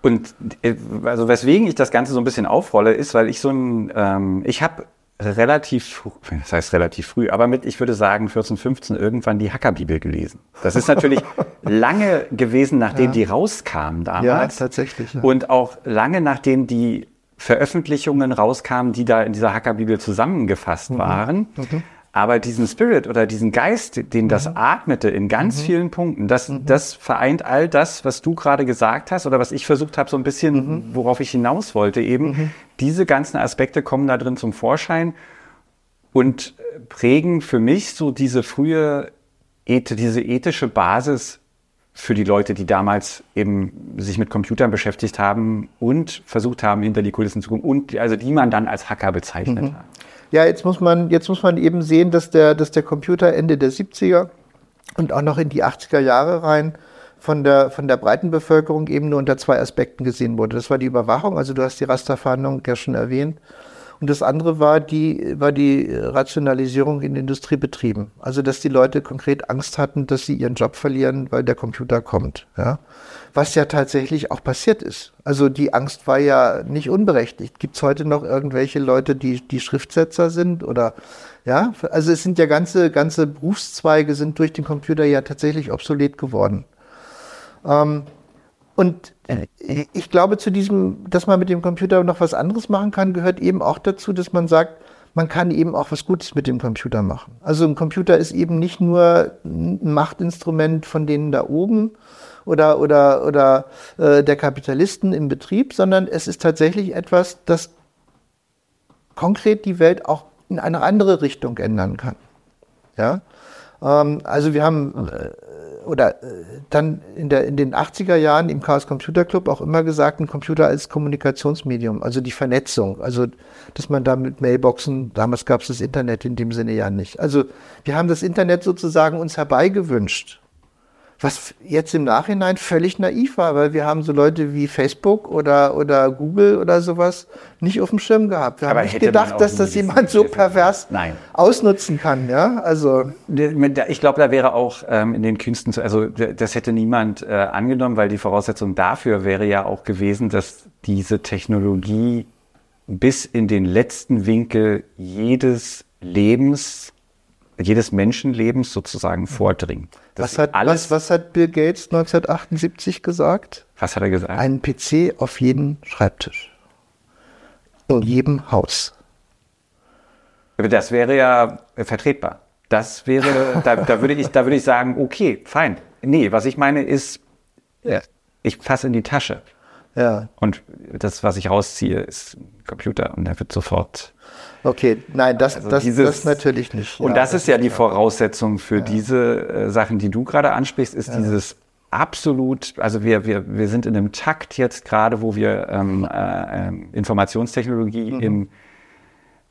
Und äh, also weswegen ich das Ganze so ein bisschen aufrolle, ist, weil ich so ein, ähm, ich habe relativ, das heißt relativ früh, aber mit, ich würde sagen, 14, 15 irgendwann die Hackerbibel gelesen. Das ist natürlich lange gewesen, nachdem ja. die rauskam damals. Ja, tatsächlich. Ja. Und auch lange nachdem die Veröffentlichungen rauskamen, die da in dieser Hackerbibel zusammengefasst mhm. waren. Mhm. Aber diesen Spirit oder diesen Geist, den das mhm. atmete in ganz mhm. vielen Punkten, das, mhm. das vereint all das, was du gerade gesagt hast oder was ich versucht habe, so ein bisschen, mhm. worauf ich hinaus wollte, eben. Mhm. Diese ganzen Aspekte kommen da drin zum Vorschein und prägen für mich so diese frühe, diese ethische Basis für die Leute, die damals eben sich mit Computern beschäftigt haben und versucht haben, hinter die Kulissen zu kommen und also die man dann als Hacker bezeichnet mhm. hat. Ja, jetzt muss man, jetzt muss man eben sehen, dass der, dass der Computer Ende der 70er und auch noch in die 80er Jahre rein von der, von der breiten Bevölkerung eben nur unter zwei Aspekten gesehen wurde. Das war die Überwachung, also du hast die Rasterfahndung ja schon erwähnt. Und das andere war die, war die Rationalisierung in Industriebetrieben. Also, dass die Leute konkret Angst hatten, dass sie ihren Job verlieren, weil der Computer kommt. Ja? Was ja tatsächlich auch passiert ist. Also, die Angst war ja nicht unberechtigt. Gibt es heute noch irgendwelche Leute, die, die Schriftsetzer sind oder, ja? Also, es sind ja ganze, ganze Berufszweige sind durch den Computer ja tatsächlich obsolet geworden. Ähm, und ich glaube, zu diesem, dass man mit dem Computer noch was anderes machen kann, gehört eben auch dazu, dass man sagt, man kann eben auch was Gutes mit dem Computer machen. Also ein Computer ist eben nicht nur ein Machtinstrument von denen da oben oder, oder, oder äh, der Kapitalisten im Betrieb, sondern es ist tatsächlich etwas, das konkret die Welt auch in eine andere Richtung ändern kann. Ja? Ähm, also wir haben äh, oder äh, dann in, der, in den 80er Jahren im Chaos Computer Club auch immer gesagt, ein Computer als Kommunikationsmedium, also die Vernetzung, also dass man da mit Mailboxen, damals gab es das Internet in dem Sinne ja nicht. Also wir haben das Internet sozusagen uns herbeigewünscht was jetzt im Nachhinein völlig naiv war, weil wir haben so Leute wie Facebook oder, oder Google oder sowas nicht auf dem Schirm gehabt. Wir Aber haben nicht gedacht, dass das jemand so pervers Nein. ausnutzen kann. Ja, also ich glaube, da wäre auch ähm, in den Künsten, also das hätte niemand äh, angenommen, weil die Voraussetzung dafür wäre ja auch gewesen, dass diese Technologie bis in den letzten Winkel jedes Lebens jedes Menschenlebens sozusagen vordringt. Was hat, alles, was, was hat Bill Gates 1978 gesagt? Was hat er gesagt? Ein PC auf jedem Schreibtisch. In jedem Haus. Das wäre ja vertretbar. Das wäre, da, da, würde ich, da würde ich sagen, okay, fein. Nee, was ich meine ist, ja. ich fasse in die Tasche. Ja. Und das, was ich rausziehe, ist ein Computer und der wird sofort Okay, nein, das, also das, dieses, das natürlich nicht. Und ja, das, das, ist ja die Voraussetzung für ja. diese äh, Sachen, die du gerade ansprichst, ist ja. dieses absolut, also wir, wir, wir sind in einem Takt jetzt gerade, wo wir ähm, äh, ähm, Informationstechnologie mhm. im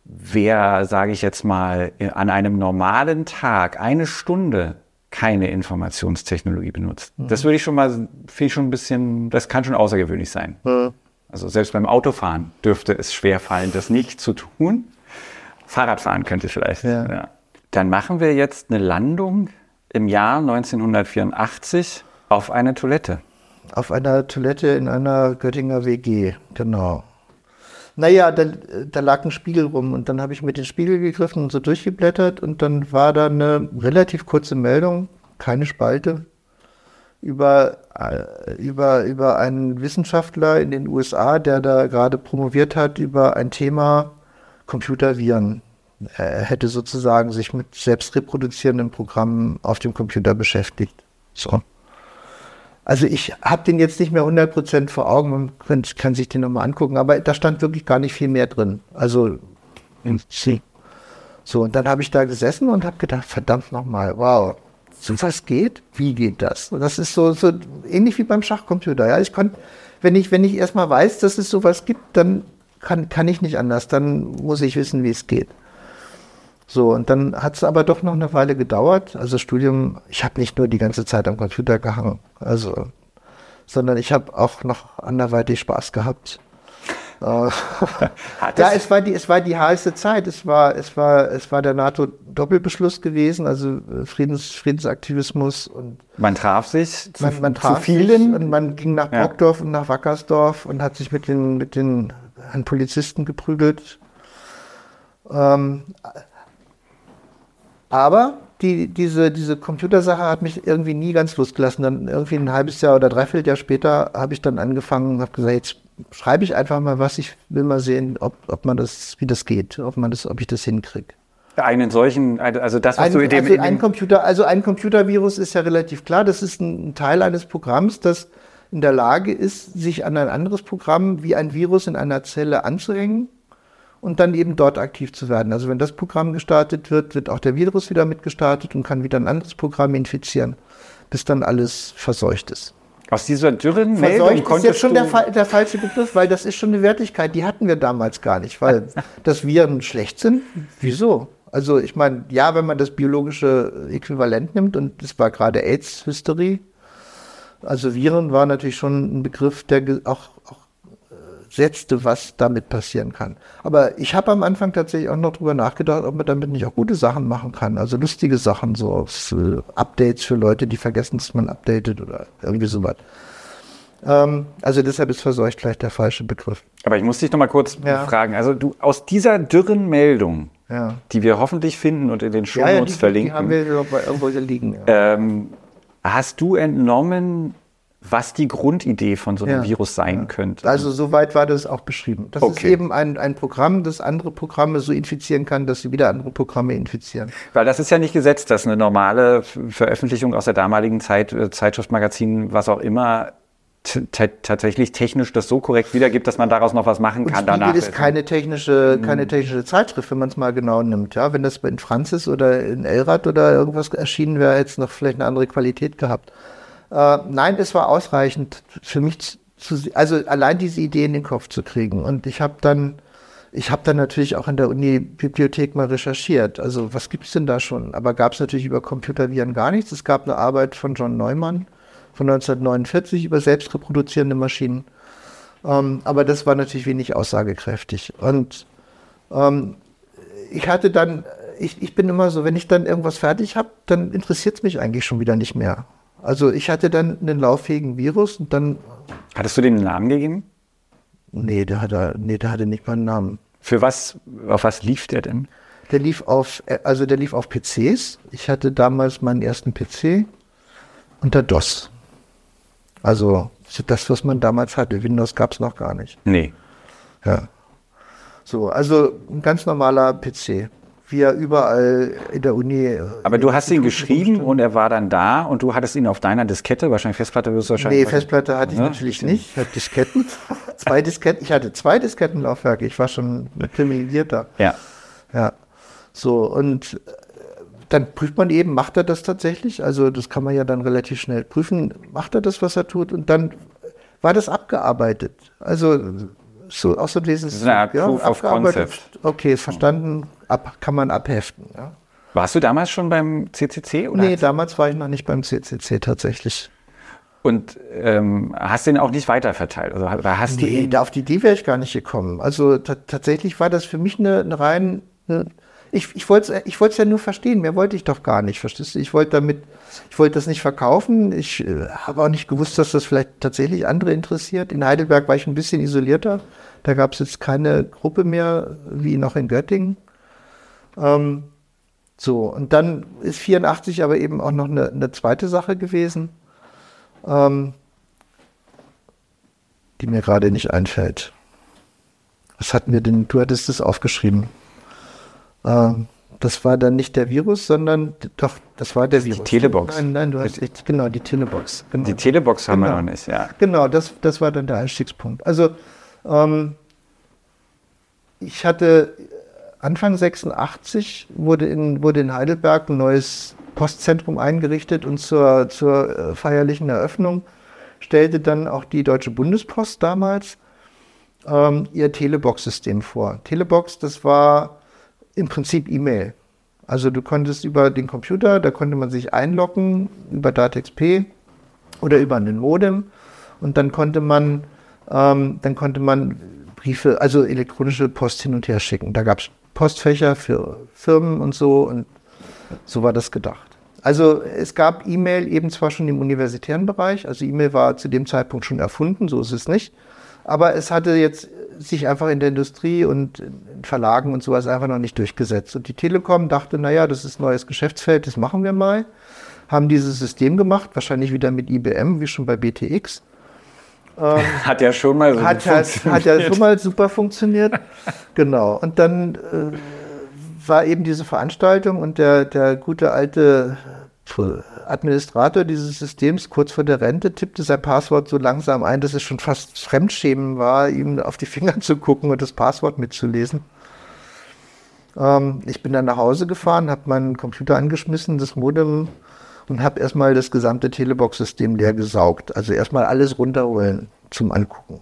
wer, sage ich jetzt mal, an einem normalen Tag eine Stunde keine Informationstechnologie benutzt. Mhm. Das würde ich schon mal, finde ich schon ein bisschen, das kann schon außergewöhnlich sein. Mhm. Also selbst beim Autofahren dürfte es schwer fallen, das nicht zu tun. Fahrradfahren könnte vielleicht. Ja. ja. Dann machen wir jetzt eine Landung im Jahr 1984 auf eine Toilette. Auf einer Toilette in einer Göttinger WG, genau. Naja, da, da lag ein Spiegel rum und dann habe ich mit dem Spiegel gegriffen und so durchgeblättert und dann war da eine relativ kurze Meldung, keine Spalte, über, äh, über, über einen Wissenschaftler in den USA, der da gerade promoviert hat über ein Thema, Computerviren. Er hätte sozusagen sich mit selbstreproduzierenden Programmen auf dem Computer beschäftigt. So. Also ich habe den jetzt nicht mehr 100% vor Augen, man kann, kann sich den nochmal angucken, aber da stand wirklich gar nicht viel mehr drin. Also so, und dann habe ich da gesessen und habe gedacht, verdammt nochmal, wow, so was geht? Wie geht das? Und das ist so, so ähnlich wie beim Schachcomputer. Ja, ich konnte, wenn ich, wenn ich erstmal weiß, dass es sowas gibt, dann kann, kann ich nicht anders, dann muss ich wissen, wie es geht. So, und dann hat es aber doch noch eine Weile gedauert. Also das Studium, ich habe nicht nur die ganze Zeit am Computer gehangen, also, sondern ich habe auch noch anderweitig Spaß gehabt. Äh, ja, es war die, es war die heiße Zeit. Es war, es war, es war der NATO-Doppelbeschluss gewesen, also äh, Friedens, Friedensaktivismus und man traf sich zu, man, traf zu vielen und man ging nach Brockdorf ja. und nach Wackersdorf und hat sich mit den, mit den an Polizisten geprügelt. Ähm, aber die, diese, diese Computersache hat mich irgendwie nie ganz losgelassen. Dann irgendwie ein halbes Jahr oder dreiviertel Jahr später habe ich dann angefangen und habe gesagt, jetzt schreibe ich einfach mal was, ich will mal sehen, ob, ob man das, wie das geht, ob man das, ob ich das hinkriege. einen solchen, also das, was ein, du in dem, also in ein Computer, also ein Computervirus ist ja relativ klar. Das ist ein Teil eines Programms, das in der Lage ist, sich an ein anderes Programm wie ein Virus in einer Zelle anzuhängen und dann eben dort aktiv zu werden. Also wenn das Programm gestartet wird, wird auch der Virus wieder mitgestartet und kann wieder ein anderes Programm infizieren, bis dann alles verseucht ist. aus dieser dürren Meldung Verseucht ist konntest jetzt schon der, der falsche Begriff, weil das ist schon eine Wertigkeit, die hatten wir damals gar nicht, weil dass Viren schlecht sind, wieso? Also ich meine, ja, wenn man das biologische Äquivalent nimmt und das war gerade AIDS-Hysterie, also Viren war natürlich schon ein Begriff, der auch, auch setzte, was damit passieren kann. Aber ich habe am Anfang tatsächlich auch noch drüber nachgedacht, ob man damit nicht auch gute Sachen machen kann. Also lustige Sachen, so äh, Updates für Leute, die vergessen, dass man updatet oder irgendwie sowas. Ähm, also deshalb ist verseucht vielleicht der falsche Begriff. aber ich muss dich noch mal kurz Ja. fragen, also du, aus dieser dürren Meldung, Ja. die wir hoffentlich finden und in den Ja, Shownotes ja, die, verlinken, die haben wir irgendwo liegen. Ähm, hast du entnommen, was die Grundidee von so einem Ja. Virus sein könnte? Also soweit war das auch beschrieben. Das ist Okay. eben ein, ein Programm, das andere Programme so infizieren kann, dass sie wieder andere Programme infizieren. Weil das ist ja nicht gesetzt, dass eine normale Veröffentlichung aus der damaligen Zeit, äh, Zeitschrift, Magazin, was auch immer, tatsächlich technisch das so korrekt wiedergibt, dass man daraus noch was machen Und kann Spiegel danach. ist keine technische, keine technische Zeitschrift, wenn man es mal genau nimmt. Ja, wenn das in Franzis oder in Elrad oder irgendwas erschienen wäre, hätte es noch vielleicht eine andere Qualität gehabt. Äh, nein, es war ausreichend für mich zu, also allein diese Idee in den Kopf zu kriegen. Und ich habe dann, ich habe dann natürlich auch in der Uni-Bibliothek mal recherchiert. Also was gibt's denn da schon? Aber gab es natürlich über Computerviren gar nichts. Es gab eine Arbeit von John Neumann von 1949 über selbstreproduzierende Maschinen. Ähm, aber das war natürlich wenig aussagekräftig. Und ähm, ich hatte dann, ich, ich bin immer so, wenn ich dann irgendwas fertig habe, dann interessiert es mich eigentlich schon wieder nicht mehr. Also ich hatte dann einen lauffähigen Virus und dann, Hattest du dem einen Namen gegeben? nee, der hatte, nee, der hatte nicht mal einen Namen. Für was, auf was lief der denn? Der lief auf, also der lief auf PCs. Ich hatte damals meinen ersten PC unter DOS. Also das, was man damals hatte. Windows gab es noch gar nicht. Nee. Ja. So, also ein ganz normaler PC. Wie er überall in der Uni. äh, Aber du hast ihn geschrieben und er war dann da und du hattest ihn auf deiner Diskette, wahrscheinlich Festplatte wirst du wahrscheinlich. Nee, Festplatte hatte ich Ja, natürlich stimmt. nicht. Ich hatte Disketten. zwei Disketten. Ich hatte zwei Diskettenlaufwerke. Ich war schon privilegierter. Ja. Ja. So, und äh, dann prüft man eben, macht er das tatsächlich? Also, das kann man ja dann relativ schnell prüfen. Macht er das, was er tut? Und dann war das abgearbeitet. Also, so aus dem Wesen. ist eine Art Proof of Concept. Okay, verstanden. Ab, kann man abheften. Ja. Warst du damals schon beim CCC? Oder Nee, damals war ich noch nicht beim CCC tatsächlich. Und ähm, hast den auch nicht weiterverteilt? Also oder hast du Nee, ihn? da auf die Idee wäre ich gar nicht gekommen. Also ta- tatsächlich war das für mich eine, eine rein. Eine, ich ich wollte es wollt's ja nur verstehen, mehr wollte ich doch gar nicht, verstehst du? Ich wollte damit, ich wollte das nicht verkaufen. Ich äh, habe auch nicht gewusst, dass das vielleicht tatsächlich andere interessiert. In Heidelberg war ich ein bisschen isolierter. Da gab es jetzt keine Gruppe mehr wie noch in Göttingen. Ähm, so, und dann ist 84 aber eben auch noch eine, eine zweite Sache gewesen. Ähm, die mir gerade nicht einfällt. Was hatten wir denn? Du hattest es aufgeschrieben. Ähm, das war dann nicht der Virus, sondern doch, das war der Virus. Telebox. Nein, nein, du hast echt, genau, die Telebox. Genau. Die Telebox haben wir Genau. noch nicht, ja. Genau, das, das war dann der Einstiegspunkt. Also, ähm, ich hatte Anfang 86 wurde in, wurde in Heidelberg ein neues Postzentrum eingerichtet und zur, zur äh, feierlichen Eröffnung stellte dann auch die Deutsche Bundespost damals ähm, ihr Telebox-System vor. Telebox, das war im Prinzip E-Mail. Also du konntest über den Computer, da konnte man sich einloggen über DATEXP oder über einen Modem und dann konnte man ähm, dann konnte man Briefe, also elektronische Post hin und her schicken. Da gab es Postfächer für Firmen und so und so war das gedacht. Also es gab E-Mail eben zwar schon im universitären Bereich, also E-Mail war zu dem Zeitpunkt schon erfunden, so ist es nicht, aber es hatte jetzt sich einfach in der Industrie und in Verlagen und sowas einfach noch nicht durchgesetzt. Und die Telekom dachte, naja, das ist ein neues Geschäftsfeld, das machen wir mal. Haben dieses System gemacht, wahrscheinlich wieder mit IBM, wie schon bei BTX. Hat ja schon mal so Hat, halt, hat ja schon mal super funktioniert. genau. Und dann äh, war eben diese Veranstaltung und der, der gute alte Administrator dieses Systems kurz vor der Rente tippte sein Passwort so langsam ein, dass es schon fast Fremdschämen war, ihm auf die Finger zu gucken und das Passwort mitzulesen. Ähm, ich bin dann nach Hause gefahren, habe meinen Computer angeschmissen, das Modem und habe erstmal das gesamte Telebox-System leer gesaugt. Also erstmal alles runterholen zum Angucken.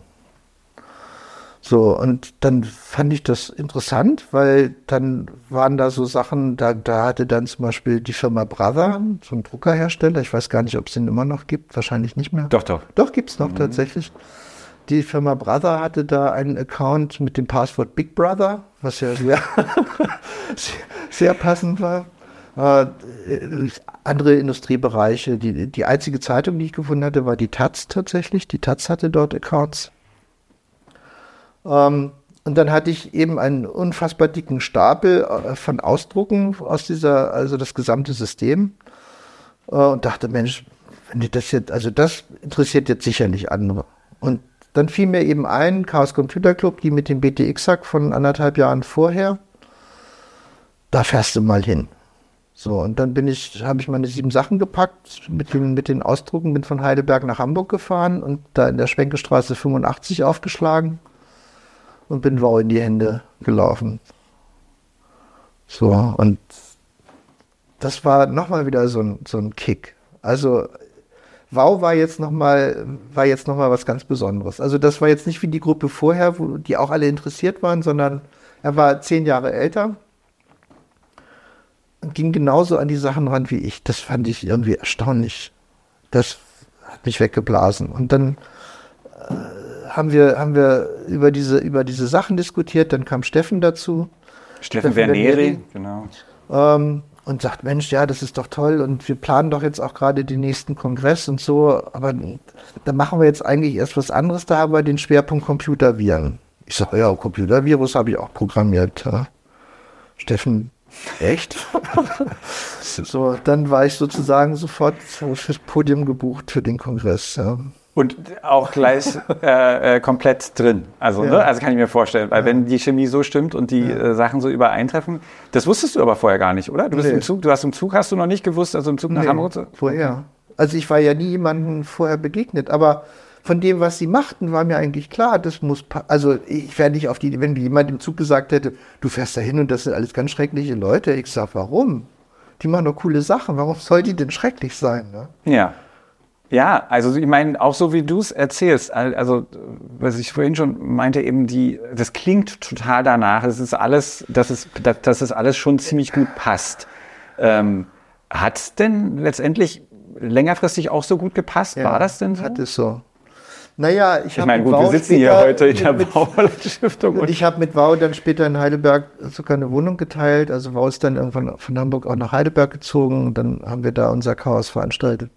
So, und dann fand ich das interessant, weil dann waren da so Sachen, da, da hatte dann zum Beispiel die Firma Brother, so ein Druckerhersteller, ich weiß gar nicht, ob es den immer noch gibt, wahrscheinlich nicht mehr. Doch, doch. Doch, gibt's noch mhm. tatsächlich. Die Firma Brother hatte da einen Account mit dem Passwort Big Brother, was ja sehr, sehr, sehr passend war. Äh, andere Industriebereiche. Die, die einzige Zeitung, die ich gefunden hatte, war die Taz tatsächlich. Die Taz hatte dort Accounts. Ähm, und dann hatte ich eben einen unfassbar dicken Stapel äh, von Ausdrucken aus dieser, also das gesamte System. Äh, und dachte, Mensch, wenn die das jetzt, also das interessiert jetzt sicherlich andere. Und dann fiel mir eben ein, Chaos Computer Club, die mit dem BTX-Hack von anderthalb Jahren vorher, da fährst du mal hin. So, und dann bin ich, habe ich meine sieben Sachen gepackt mit den, mit den Ausdrucken, bin von Heidelberg nach Hamburg gefahren und da in der Schwenkestraße 85 aufgeschlagen und bin wow in die Hände gelaufen. So, und das war nochmal wieder so ein, so ein Kick. Also Wow war jetzt nochmal noch was ganz Besonderes. Also das war jetzt nicht wie die Gruppe vorher, wo die auch alle interessiert waren, sondern er war zehn Jahre älter und ging genauso an die Sachen ran wie ich. Das fand ich irgendwie erstaunlich. Das hat mich weggeblasen. Und dann haben wir, haben wir über diese, über diese Sachen diskutiert. Dann kam Steffen dazu. Steffen, Steffen Verneri, genau. Ähm, und sagt, Mensch, ja, das ist doch toll und wir planen doch jetzt auch gerade den nächsten Kongress und so, aber da machen wir jetzt eigentlich erst was anderes, da haben wir den Schwerpunkt Computerviren. Ich sage, ja, Computervirus habe ich auch programmiert. Ja. Steffen, echt? so, dann war ich sozusagen sofort fürs Podium gebucht für den Kongress. Ja. Und auch gleich äh, äh, komplett drin. Also, ja. ne? also kann ich mir vorstellen, weil ja. wenn die Chemie so stimmt und die ja. äh, Sachen so übereintreffen, das wusstest du aber vorher gar nicht, oder? Du bist nee. im Zug, du hast im Zug, hast du noch nicht gewusst, also im Zug nach nee, Hamburg? Vorher. Also ich war ja nie jemandem vorher begegnet, aber von dem, was sie machten, war mir eigentlich klar, das muss, also ich wäre nicht auf die, wenn jemand im Zug gesagt hätte, du fährst da hin und das sind alles ganz schreckliche Leute, ich sag, warum? Die machen doch coole Sachen, warum soll die denn schrecklich sein? Ne? Ja. Ja, also ich meine, auch so wie du es erzählst, also was ich vorhin schon meinte, eben die, das klingt total danach, es ist alles, dass es, dass es alles schon ziemlich gut passt. Ähm, hat es denn letztendlich längerfristig auch so gut gepasst? Ja, War das denn so? Hat es so. Naja, ich, ich meine, gut, wir sitzen hier heute in der Bauerleitstiftung. Und ich habe mit Wow dann später in Heidelberg sogar eine Wohnung geteilt. Also Wow ist dann irgendwann von Hamburg auch nach Heidelberg gezogen. Und dann haben wir da unser Chaos veranstaltet.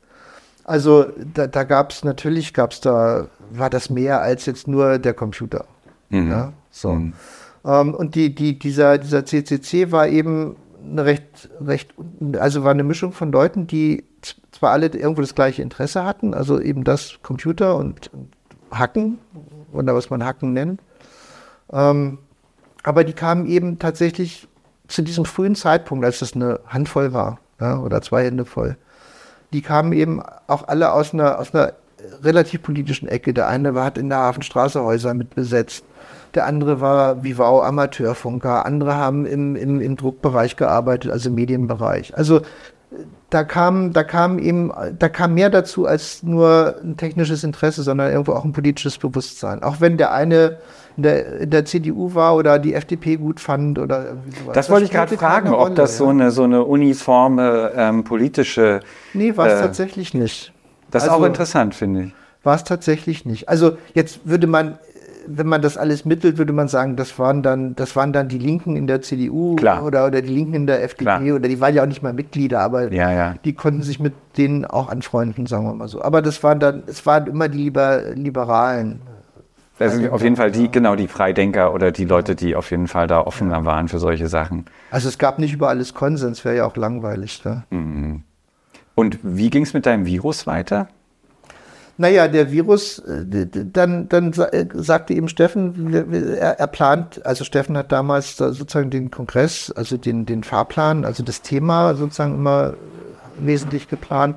Also da, da gab es natürlich, gab es da, war das mehr als jetzt nur der Computer. Mhm. Ja, so. Mhm. Ähm, und die, die, dieser, dieser CCC war eben eine recht, recht, also war eine Mischung von Leuten, die zwar alle irgendwo das gleiche Interesse hatten, also eben das Computer und, und Hacken, oder was man Hacken nennt. Ähm, aber die kamen eben tatsächlich zu diesem frühen Zeitpunkt, als das eine Handvoll war, ja, oder zwei Hände voll, die kamen eben auch alle aus einer, aus einer relativ politischen Ecke. Der eine war, hat in der Hafenstraße Häuser mit besetzt. Der andere war Vivau Amateurfunker. Andere haben im, im, im Druckbereich gearbeitet, also im Medienbereich. Also da kam, da kam eben, da kam mehr dazu als nur ein technisches Interesse, sondern irgendwo auch ein politisches Bewusstsein. Auch wenn der eine in der, in der CDU war oder die FDP gut fand oder irgendwie sowas. Das, das wollte ich gerade fragen, Rolle, ob das ja. so eine, so eine uniforme ähm, politische. Nee, war es äh, tatsächlich nicht. Das ist also, auch interessant, finde ich. War es tatsächlich nicht. Also jetzt würde man, wenn man das alles mittelt, würde man sagen, das waren dann, das waren dann die Linken in der CDU Klar. Oder, oder die Linken in der FDP Klar. oder die waren ja auch nicht mal Mitglieder, aber ja, ja. die konnten sich mit denen auch anfreunden, sagen wir mal so. Aber das waren dann, es waren immer die Liber Liberalen. Das sind auf jeden Fall die, genau, die Freidenker oder die Leute, die auf jeden Fall da offener waren für solche Sachen. Also es gab nicht über alles Konsens, wäre ja auch langweilig. Ne? Und wie ging es mit deinem Virus weiter? Naja, der Virus, äh, dann, dann äh, sagte ihm Steffen, er, er plant, also Steffen hat damals sozusagen den Kongress, also den, den Fahrplan, also das Thema sozusagen immer wesentlich geplant.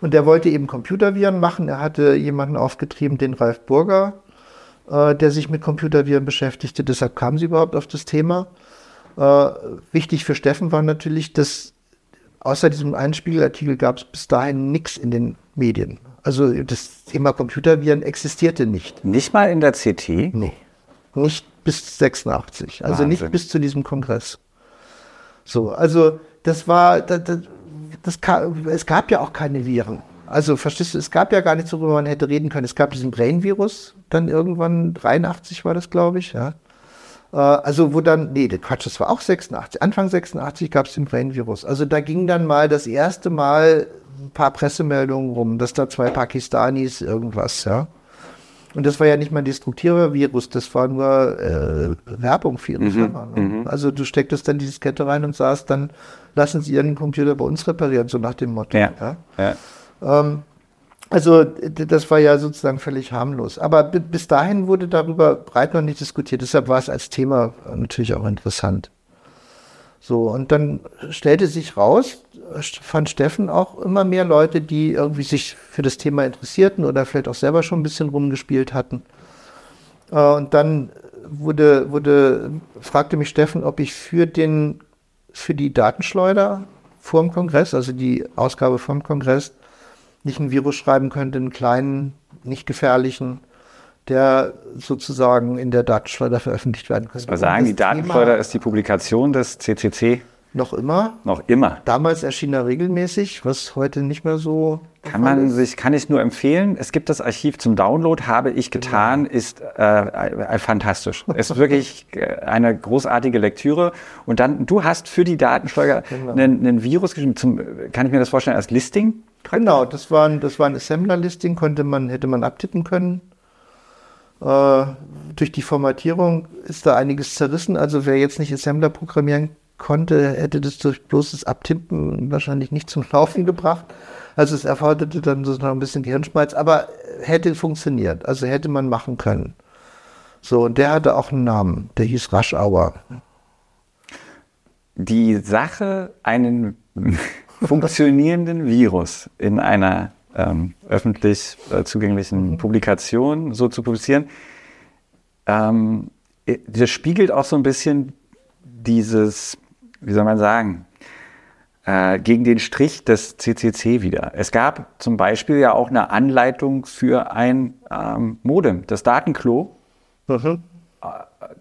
Und er wollte eben Computerviren machen. Er hatte jemanden aufgetrieben, den Ralf Burger, äh, der sich mit Computerviren beschäftigte. Deshalb kam sie überhaupt auf das Thema. Äh, wichtig für Steffen war natürlich, dass außer diesem einen Spiegelartikel gab es bis dahin nichts in den Medien. Also das Thema Computerviren existierte nicht. Nicht mal in der CT? Nee. Nicht bis 86. Also Wahnsinn. nicht bis zu diesem Kongress. So, also das war, das, das, das, es gab ja auch keine Viren. Also verstehst du, es gab ja gar nichts, worüber man hätte reden können. Es gab diesen Brain-Virus, dann irgendwann 83 war das, glaube ich, ja. Äh, also wo dann, nee, Quatsch, das war auch 86. Anfang 86 gab es den Brain-Virus. Also da ging dann mal das erste Mal ein paar Pressemeldungen rum, dass da zwei Pakistanis irgendwas, ja. Und das war ja nicht mal ein destruktiver Virus, das war nur äh, Werbung für ihre mhm, Firma. Ne? Mhm. Also du stecktest dann die Diskette rein und sagst dann, lassen Sie Ihren Computer bei uns reparieren, so nach dem Motto. Ja. ja? ja. Ähm, also das war ja sozusagen völlig harmlos. Aber bis dahin wurde darüber breit noch nicht diskutiert. Deshalb war es als Thema natürlich auch interessant. So, und dann stellte sich raus, fand Steffen auch immer mehr Leute, die irgendwie sich für das Thema interessierten oder vielleicht auch selber schon ein bisschen rumgespielt hatten. Äh, und dann wurde, wurde, fragte mich Steffen, ob ich für den, für die Datenschleuder vor dem Kongress, also die Ausgabe vom Kongress, nicht ein Virus schreiben könnte, einen kleinen, nicht gefährlichen, der sozusagen in der Datenschleuder veröffentlicht werden könnte. Also sagen, die Datenschleuder ist die Publikation des CCC? Noch immer. Noch immer. Damals erschien er regelmäßig, was heute nicht mehr so. Kann man ist. sich, kann ich nur empfehlen. Es gibt das Archiv zum Download, habe ich getan, genau. ist äh, äh, fantastisch. ist wirklich äh, eine großartige Lektüre. Und dann, du hast für die Datenschleuder genau. einen, einen Virus geschrieben. Zum, kann ich mir das vorstellen als Listing? Genau, das war ein, das war ein Assembler-Listing, konnte man, hätte man abtippen können. Äh, durch die Formatierung ist da einiges zerrissen. Also wer jetzt nicht Assembler programmieren konnte, hätte das durch bloßes Abtippen wahrscheinlich nicht zum Laufen gebracht. Also es erforderte dann so noch ein bisschen Gehirnschmalz, aber hätte funktioniert. Also hätte man machen können. So, und der hatte auch einen Namen, der hieß Rush Hour. Die Sache, einen funktionierenden Virus in einer ähm, öffentlich äh, zugänglichen mhm. Publikation so zu publizieren, ähm, das spiegelt auch so ein bisschen dieses, wie soll man sagen, äh, gegen den Strich des CCC wieder. Es gab zum Beispiel ja auch eine Anleitung für ein ähm, Modem, das Datenklo. Mhm. Äh,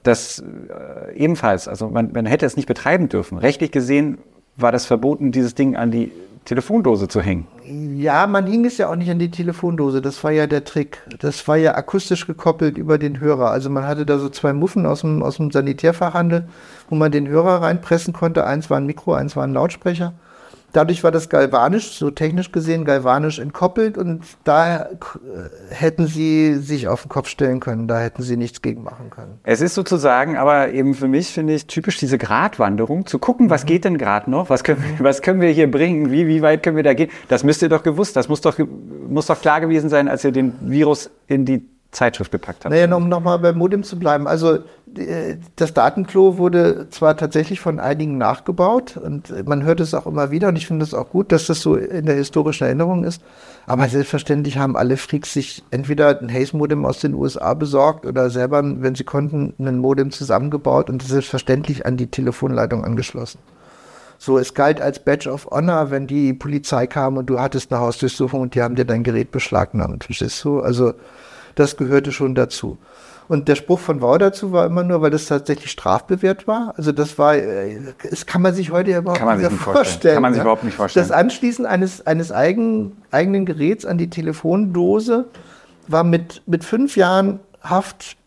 das äh, ebenfalls, also man, man hätte es nicht betreiben dürfen. Rechtlich gesehen war das verboten, dieses Ding an die Telefondose zu hängen. Ja, man hing es ja auch nicht an die Telefondose. Das war ja der Trick. Das war ja akustisch gekoppelt über den Hörer. Also man hatte da so zwei Muffen aus dem, aus dem Sanitärfachhandel, wo man den Hörer reinpressen konnte. Eins war ein Mikro, eins war ein Lautsprecher. Dadurch war das galvanisch, so technisch gesehen, galvanisch entkoppelt und da äh, hätten sie sich auf den Kopf stellen können, da hätten sie nichts gegen machen können. Es ist sozusagen, aber eben für mich finde ich typisch diese Gratwanderung, zu gucken, was mhm. geht denn gerade noch, was können, was können wir hier bringen, wie, wie weit können wir da gehen. Das müsst ihr doch gewusst, das muss doch, muss doch klar gewesen sein, als ihr den Virus in die Zeitschrift gepackt habt. Naja, um nochmal beim Modem zu bleiben. Also das Datenklo wurde zwar tatsächlich von einigen nachgebaut und man hört es auch immer wieder und ich finde es auch gut, dass das so in der historischen Erinnerung ist. Aber selbstverständlich haben alle Freaks sich entweder ein Haze-Modem aus den USA besorgt oder selber, wenn sie konnten, ein Modem zusammengebaut und selbstverständlich an die Telefonleitung angeschlossen. So, es galt als Badge of Honor, wenn die Polizei kam und du hattest eine Hausdurchsuchung und die haben dir dein Gerät beschlagnahmt. Verstehst du? Also, das gehörte schon dazu. Und der Spruch von Wau dazu war immer nur, weil das tatsächlich strafbewehrt war. Also das war, äh, das kann man sich heute ja überhaupt nicht, nicht vorstellen. vorstellen. Kann man sich ja? überhaupt nicht vorstellen. Das Anschließen eines, eines eigen, eigenen Geräts an die Telefondose war mit, mit fünf Jahren Haft,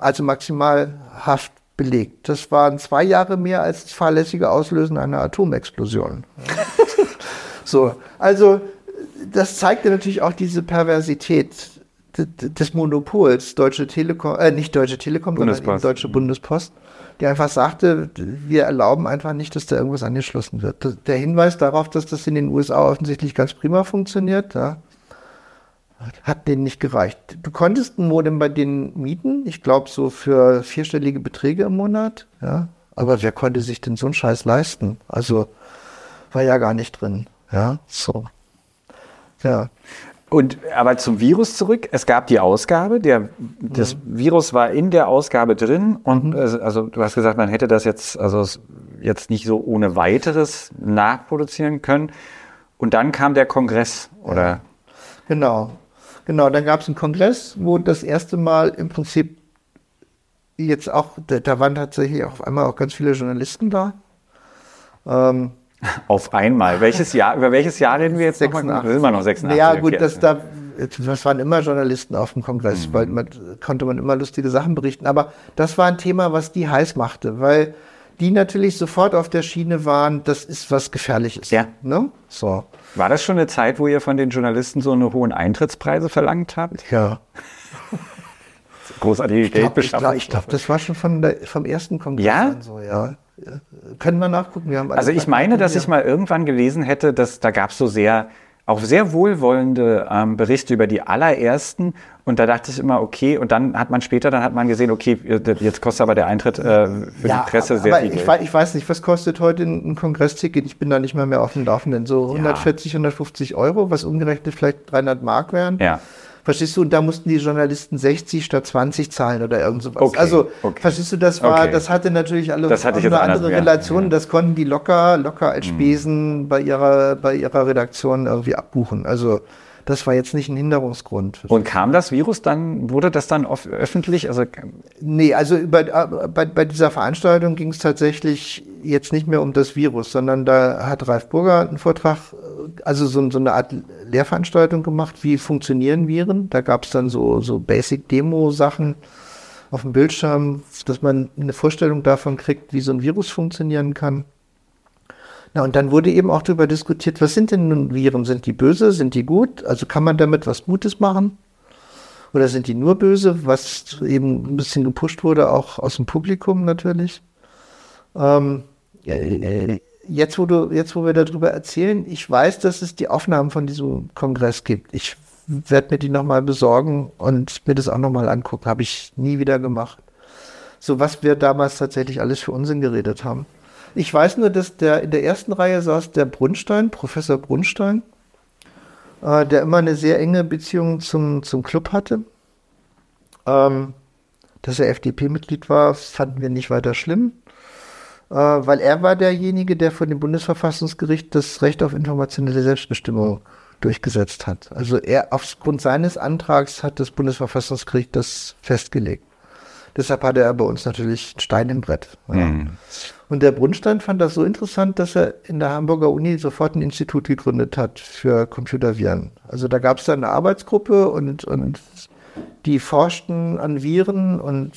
also maximal Haft belegt. Das waren zwei Jahre mehr als das fahrlässige Auslösen einer Atomexplosion. so, also das zeigte natürlich auch diese Perversität des Monopols Deutsche Telekom, äh, nicht Deutsche Telekom, sondern Deutsche Bundespost, die einfach sagte, wir erlauben einfach nicht, dass da irgendwas angeschlossen wird. Der Hinweis darauf, dass das in den USA offensichtlich ganz prima funktioniert, ja, Hat denen nicht gereicht. Du konntest ein Modem bei denen mieten, ich glaube so für vierstellige Beträge im Monat, ja. Aber wer konnte sich denn so einen Scheiß leisten? Also war ja gar nicht drin, ja, so. Ja. Und aber zum Virus zurück. Es gab die Ausgabe. Der, das mhm. Virus war in der Ausgabe drin und mhm. also du hast gesagt, man hätte das jetzt also jetzt nicht so ohne weiteres nachproduzieren können. Und dann kam der Kongress, oder? Genau, genau. Dann gab es einen Kongress, wo das erste Mal im Prinzip jetzt auch, da, da waren tatsächlich auf einmal auch ganz viele Journalisten da. Ähm, auf einmal. Welches Jahr, über welches Jahr reden wir jetzt 86. noch? Immer noch 86. Ja, gut, das, da, das waren immer Journalisten auf dem Kongress, mhm. weil man, konnte man immer lustige Sachen berichten. Aber das war ein Thema, was die heiß machte, weil die natürlich sofort auf der Schiene waren, das ist was Gefährliches. Ja. Ne? So. War das schon eine Zeit, wo ihr von den Journalisten so eine hohen Eintrittspreise verlangt habt? Ja. Großartige Geldbeschaffung. Ich glaube, glaub, das war schon von der, vom ersten Kongress ja? an so, ja. Können wir nachgucken? Wir also ich meine, dass ich mal irgendwann gelesen hätte, dass da gab es so sehr, auch sehr wohlwollende ähm, Berichte über die allerersten. Und da dachte ich immer, okay, und dann hat man später, dann hat man gesehen, okay, jetzt kostet aber der Eintritt äh, für ja, die Presse aber, sehr aber viel ich Geld. ich weiß nicht, was kostet heute ein, ein Kongressticket? Ich bin da nicht mal mehr auf dem Laufenden. So 140, ja. 150 Euro, was umgerechnet vielleicht 300 Mark wären. Ja. Verstehst du? Und da mussten die Journalisten 60 statt 20 zahlen oder irgend sowas. Okay, also, okay. verstehst du, das war, okay. das hatte natürlich alle das hatte eine andere Relation. Ja. Das konnten die locker, locker als mhm. Spesen mhm. bei ihrer, bei ihrer Redaktion irgendwie abbuchen. Also, das war jetzt nicht ein Hinderungsgrund. Und kam das Virus dann, wurde das dann öffentlich? Also nee, also bei, äh, bei, bei dieser Veranstaltung ging es tatsächlich jetzt nicht mehr um das Virus, sondern da hat Ralf Burger einen Vortrag, äh, also so, so eine Art Lehrveranstaltung gemacht, wie funktionieren Viren. Da gab es dann so, so Basic-Demo-Sachen auf dem Bildschirm, dass man eine Vorstellung davon kriegt, wie so ein Virus funktionieren kann. Na, und dann wurde eben auch darüber diskutiert, was sind denn nun Viren? Sind die böse? Sind die gut? Also kann man damit was Gutes machen? Oder sind die nur böse? Was eben ein bisschen gepusht wurde, auch aus dem Publikum natürlich. Ähm, jetzt, wo du, jetzt, wo wir darüber erzählen, ich weiß, dass es die Aufnahmen von diesem Kongress gibt. Ich werde mir die nochmal besorgen und mir das auch nochmal angucken. Habe ich nie wieder gemacht. So was wir damals tatsächlich alles für Unsinn geredet haben. Ich weiß nur, dass der in der ersten Reihe saß der Brunstein, Professor Brunstein, äh, der immer eine sehr enge Beziehung zum, zum Club hatte. Ähm, dass er FDP-Mitglied war, fanden wir nicht weiter schlimm, äh, weil er war derjenige, der von dem Bundesverfassungsgericht das Recht auf informationelle Selbstbestimmung durchgesetzt hat. Also er aufgrund seines Antrags hat das Bundesverfassungsgericht das festgelegt. Deshalb hatte er bei uns natürlich einen Stein im Brett. Ja. Mhm. Und der Brunstein fand das so interessant, dass er in der Hamburger Uni sofort ein Institut gegründet hat für Computerviren. Also da gab es dann eine Arbeitsgruppe und, und die forschten an Viren und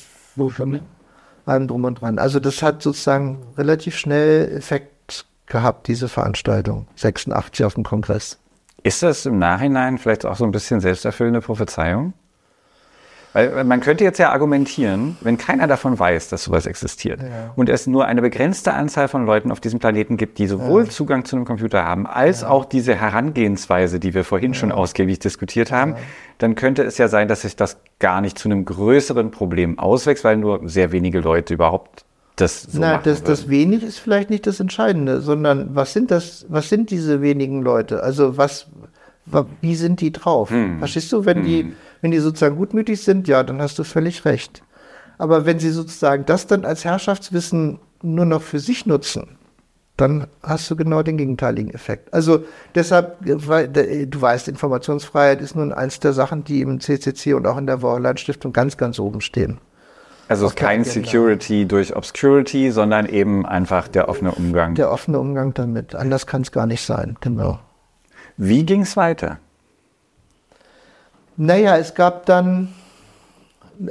allem drum und dran. Also das hat sozusagen relativ schnell Effekt gehabt, diese Veranstaltung, 86 auf dem Kongress. Ist das im Nachhinein vielleicht auch so ein bisschen selbsterfüllende Prophezeiung? Weil man könnte jetzt ja argumentieren, wenn keiner davon weiß, dass sowas existiert ja. und es nur eine begrenzte Anzahl von Leuten auf diesem Planeten gibt, die sowohl ja. Zugang zu einem Computer haben, als ja. auch diese Herangehensweise, die wir vorhin schon ausgiebig diskutiert haben, dann könnte es ja sein, dass sich das gar nicht zu einem größeren Problem auswächst, weil nur sehr wenige Leute überhaupt das so Na, das, das wenig ist vielleicht nicht das Entscheidende, sondern was sind das, was sind diese wenigen Leute? Also was, wie sind die drauf? Hm. Verstehst du, wenn hm. die wenn die sozusagen gutmütig sind, ja, dann hast du völlig recht. Aber wenn sie sozusagen das dann als Herrschaftswissen nur noch für sich nutzen, dann hast du genau den gegenteiligen Effekt. Also deshalb, weil, du weißt, Informationsfreiheit ist nun eins der Sachen, die im CCC und auch in der Warland Stiftung ganz, ganz oben stehen. Also es ist kein Security durch Obscurity, sondern eben einfach der offene Umgang. Der offene Umgang damit. Anders kann es gar nicht sein, genau. Wie ging es weiter? Naja, es gab dann,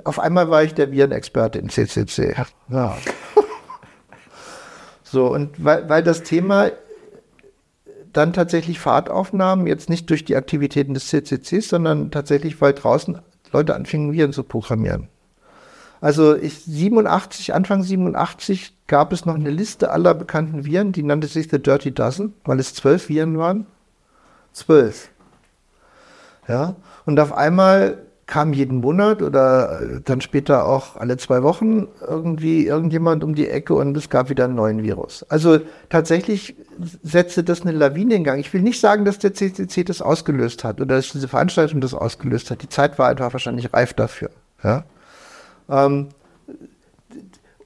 auf einmal war ich der Virenexperte im CCC. Ja. so, und weil, weil das Thema dann tatsächlich Fahrt aufnahm, jetzt nicht durch die Aktivitäten des CCCs, sondern tatsächlich, weil draußen Leute anfingen, Viren zu programmieren. Also ich 87, Anfang 87 gab es noch eine Liste aller bekannten Viren, die nannte sich The Dirty Dozen, weil es zwölf Viren waren. Zwölf. Ja, und auf einmal kam jeden Monat oder äh, dann später auch alle zwei Wochen irgendwie irgendjemand um die Ecke und es gab wieder einen neuen Virus. Also tatsächlich setzte das eine Lawine in Gang. Ich will nicht sagen, dass der CCC das ausgelöst hat oder dass diese Veranstaltung das ausgelöst hat. Die Zeit war einfach wahrscheinlich reif dafür. Ja? Ähm,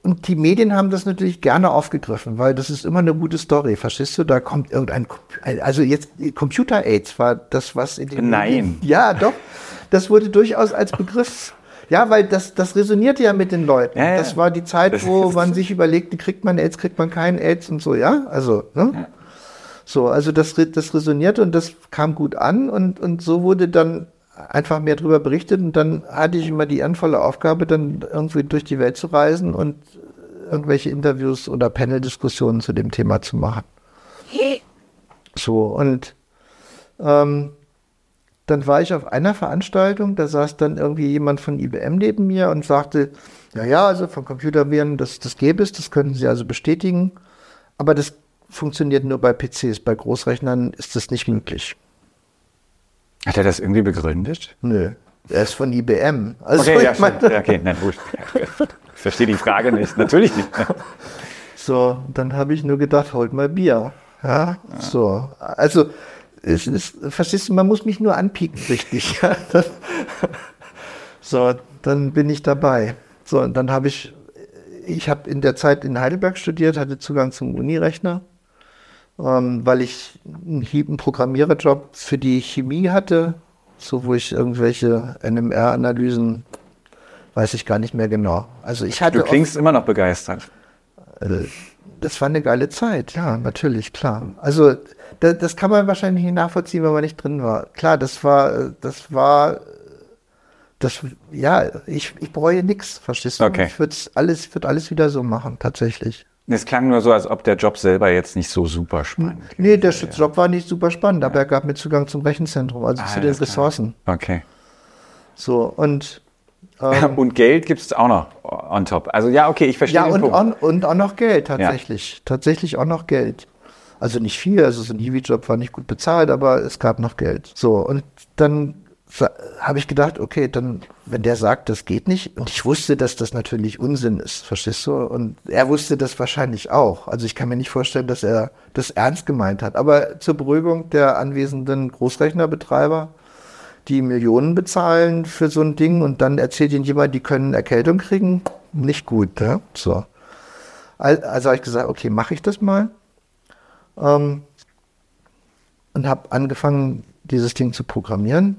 und die Medien haben das natürlich gerne aufgegriffen, weil das ist immer eine gute Story. Verstehst du? Da kommt irgendein, also jetzt Computer-Aids war das, was in den Nein. Medien, ja, doch. Das wurde durchaus als Begriff ja, weil das, das resonierte ja mit den Leuten. Ja, ja. Das war die Zeit, wo man sich überlegte, kriegt man AIDS, kriegt man keinen AIDS und so, ja? Also, ne? Ja. So, also das, das resonierte und das kam gut an und, und so wurde dann einfach mehr darüber berichtet und dann hatte ich immer die ehrenvolle Aufgabe, dann irgendwie durch die Welt zu reisen und irgendwelche Interviews oder Panel-Diskussionen zu dem Thema zu machen. So, und ähm, dann war ich auf einer Veranstaltung, da saß dann irgendwie jemand von IBM neben mir und sagte, ja, ja, also von Computerviren, das, das gäbe es, das könnten Sie also bestätigen, aber das funktioniert nur bei PCs, bei Großrechnern ist das nicht möglich. Hat er das irgendwie begründet? Nö, er ist von IBM. Also Okay, ja, ich meine. Ja, okay, nein, gut. Ich verstehe die Frage nicht. Natürlich nicht. So, dann habe ich nur gedacht, holt mal Bier. Ja, so. Also, es ist, verstehst du, man muss mich nur anpieken, richtig. Ja, so, dann bin ich dabei. So, und dann habe ich, ich habe in der Zeit in Heidelberg studiert, hatte Zugang zum Unirechner, ähm, weil ich einen hieben Programmiererjob für die Chemie hatte, so wo ich irgendwelche NMR-Analysen, weiß ich gar nicht mehr genau. Also ich hatte Du klingst immer noch begeistert. äh, das war eine geile Zeit, ja, natürlich, klar. Also da, das kann man wahrscheinlich nicht nachvollziehen, wenn man nicht drin war. Klar, das war, das war, das, ja, ich, ich bereue nichts, verstehst du? Okay. Ich würde alles, würd alles wieder so machen, tatsächlich. Es klang nur so, als ob der Job selber jetzt nicht so super spannend Nee, der Job war nicht super spannend, aber er gab mir Zugang zum Rechenzentrum, also zu den klar. Ressourcen. Okay. So, und ähm, Und Geld gibt es auch noch on top. Also ja, okay, ich verstehe Ja, den und, Punkt. on, und auch noch Geld, tatsächlich. Tatsächlich auch noch Geld. Also nicht viel, also so ein Hiwi-Job war nicht gut bezahlt, aber es gab noch Geld. So, und dann habe ich gedacht, okay, dann, wenn der sagt, das geht nicht, und ich wusste, dass das natürlich Unsinn ist, verstehst du? Und er wusste das wahrscheinlich auch. Also ich kann mir nicht vorstellen, dass er das ernst gemeint hat. Aber zur Beruhigung der anwesenden Großrechnerbetreiber, die Millionen bezahlen für so ein Ding und dann erzählt ihnen jemand, die können Erkältung kriegen, nicht gut, ne? So. Al- Also habe ich gesagt, okay, mache ich das mal. Ähm, und habe angefangen, dieses Ding zu programmieren.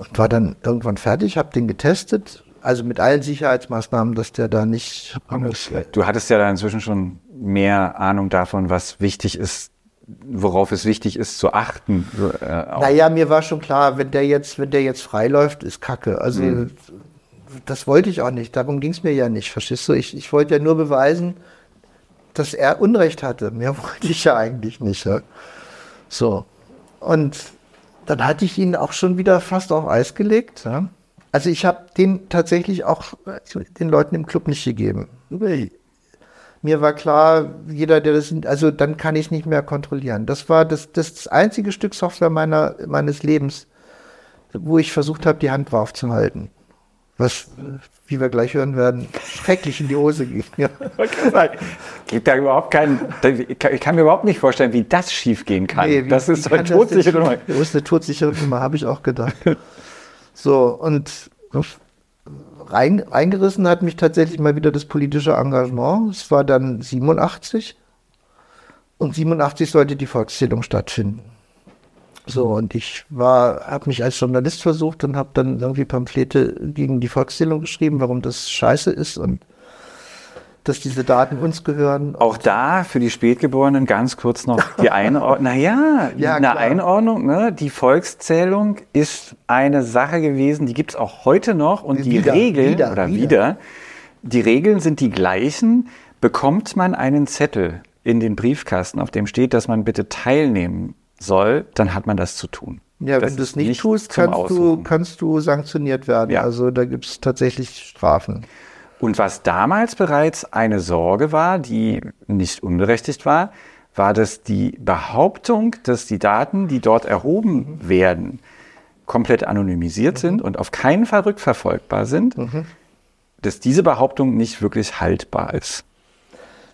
Und war dann irgendwann fertig, habe den getestet, also mit allen Sicherheitsmaßnahmen, dass der da nicht Du hattest ja da inzwischen schon mehr Ahnung davon, was wichtig ist, worauf es wichtig ist zu achten. Äh, Naja, mir war schon klar, wenn der jetzt, wenn der jetzt freiläuft, ist Kacke. Also das wollte ich auch nicht. Darum ging es mir ja nicht, verstehst du? Ich, ich wollte ja nur beweisen, dass er Unrecht hatte. Mehr wollte ich ja eigentlich nicht. Ja? So. Und dann hatte ich ihn auch schon wieder fast auf Eis gelegt. Ja? Also ich habe den tatsächlich auch äh, den Leuten im Club nicht gegeben. Mir war klar, jeder, der das, also dann kann ich nicht mehr kontrollieren. Das war das, das, einzige Stück Software meiner, meines Lebens, wo ich versucht habe, die Hand drauf zu halten. Was, wie wir gleich hören werden, schrecklich in die Hose ging. Ja. Gibt da überhaupt keinen, da- ich kann, ich kann mir überhaupt nicht vorstellen, wie das schiefgehen kann. Nee, wie- das ist wie so ein kann das denn todsichere Nummer. schief- Das ist eine todsichere Nummer, habe ich auch gedacht. So, und rein, reingerissen hat mich tatsächlich mal wieder das politische Engagement. Es war dann 87 und 87 sollte die Volkszählung stattfinden. So, und ich war, habe mich als Journalist versucht und habe dann irgendwie Pamphlete gegen die Volkszählung geschrieben, warum das scheiße ist und dass diese Daten uns gehören. Auch da für die Spätgeborenen ganz kurz noch die Einordnung. Naja, Ja, eine klar. Einordnung. Ne? Die Volkszählung ist eine Sache gewesen, die gibt es auch heute noch. Und die Wieder, Regeln, wieder, oder wieder. wieder, die Regeln sind die gleichen. Bekommt man einen Zettel in den Briefkasten, auf dem steht, dass man bitte teilnehmen soll, dann hat man das zu tun. Ja, Das wenn du es ist nicht, tust, kannst du, kannst du sanktioniert werden. Ja. Also da gibt es tatsächlich Strafen. Und was damals bereits eine Sorge war, die nicht unberechtigt war, war das die Behauptung, dass die Daten, die dort erhoben mhm. werden, komplett anonymisiert mhm. sind und auf keinen Fall rückverfolgbar sind, mhm. dass diese Behauptung nicht wirklich haltbar ist.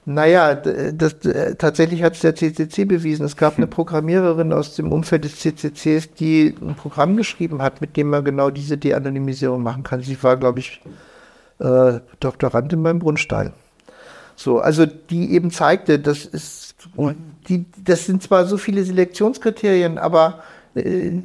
Naja, das, tatsächlich hat es der CCC bewiesen. Es gab eine hm. Programmiererin aus dem Umfeld des CCCs, die ein Programm geschrieben hat, mit dem man genau diese De-Anonymisierung machen kann. Sie war, glaube ich, äh, Doktorandin beim Brunstein. So, also die eben zeigte, das ist, die, das sind zwar so viele Selektionskriterien, aber äh,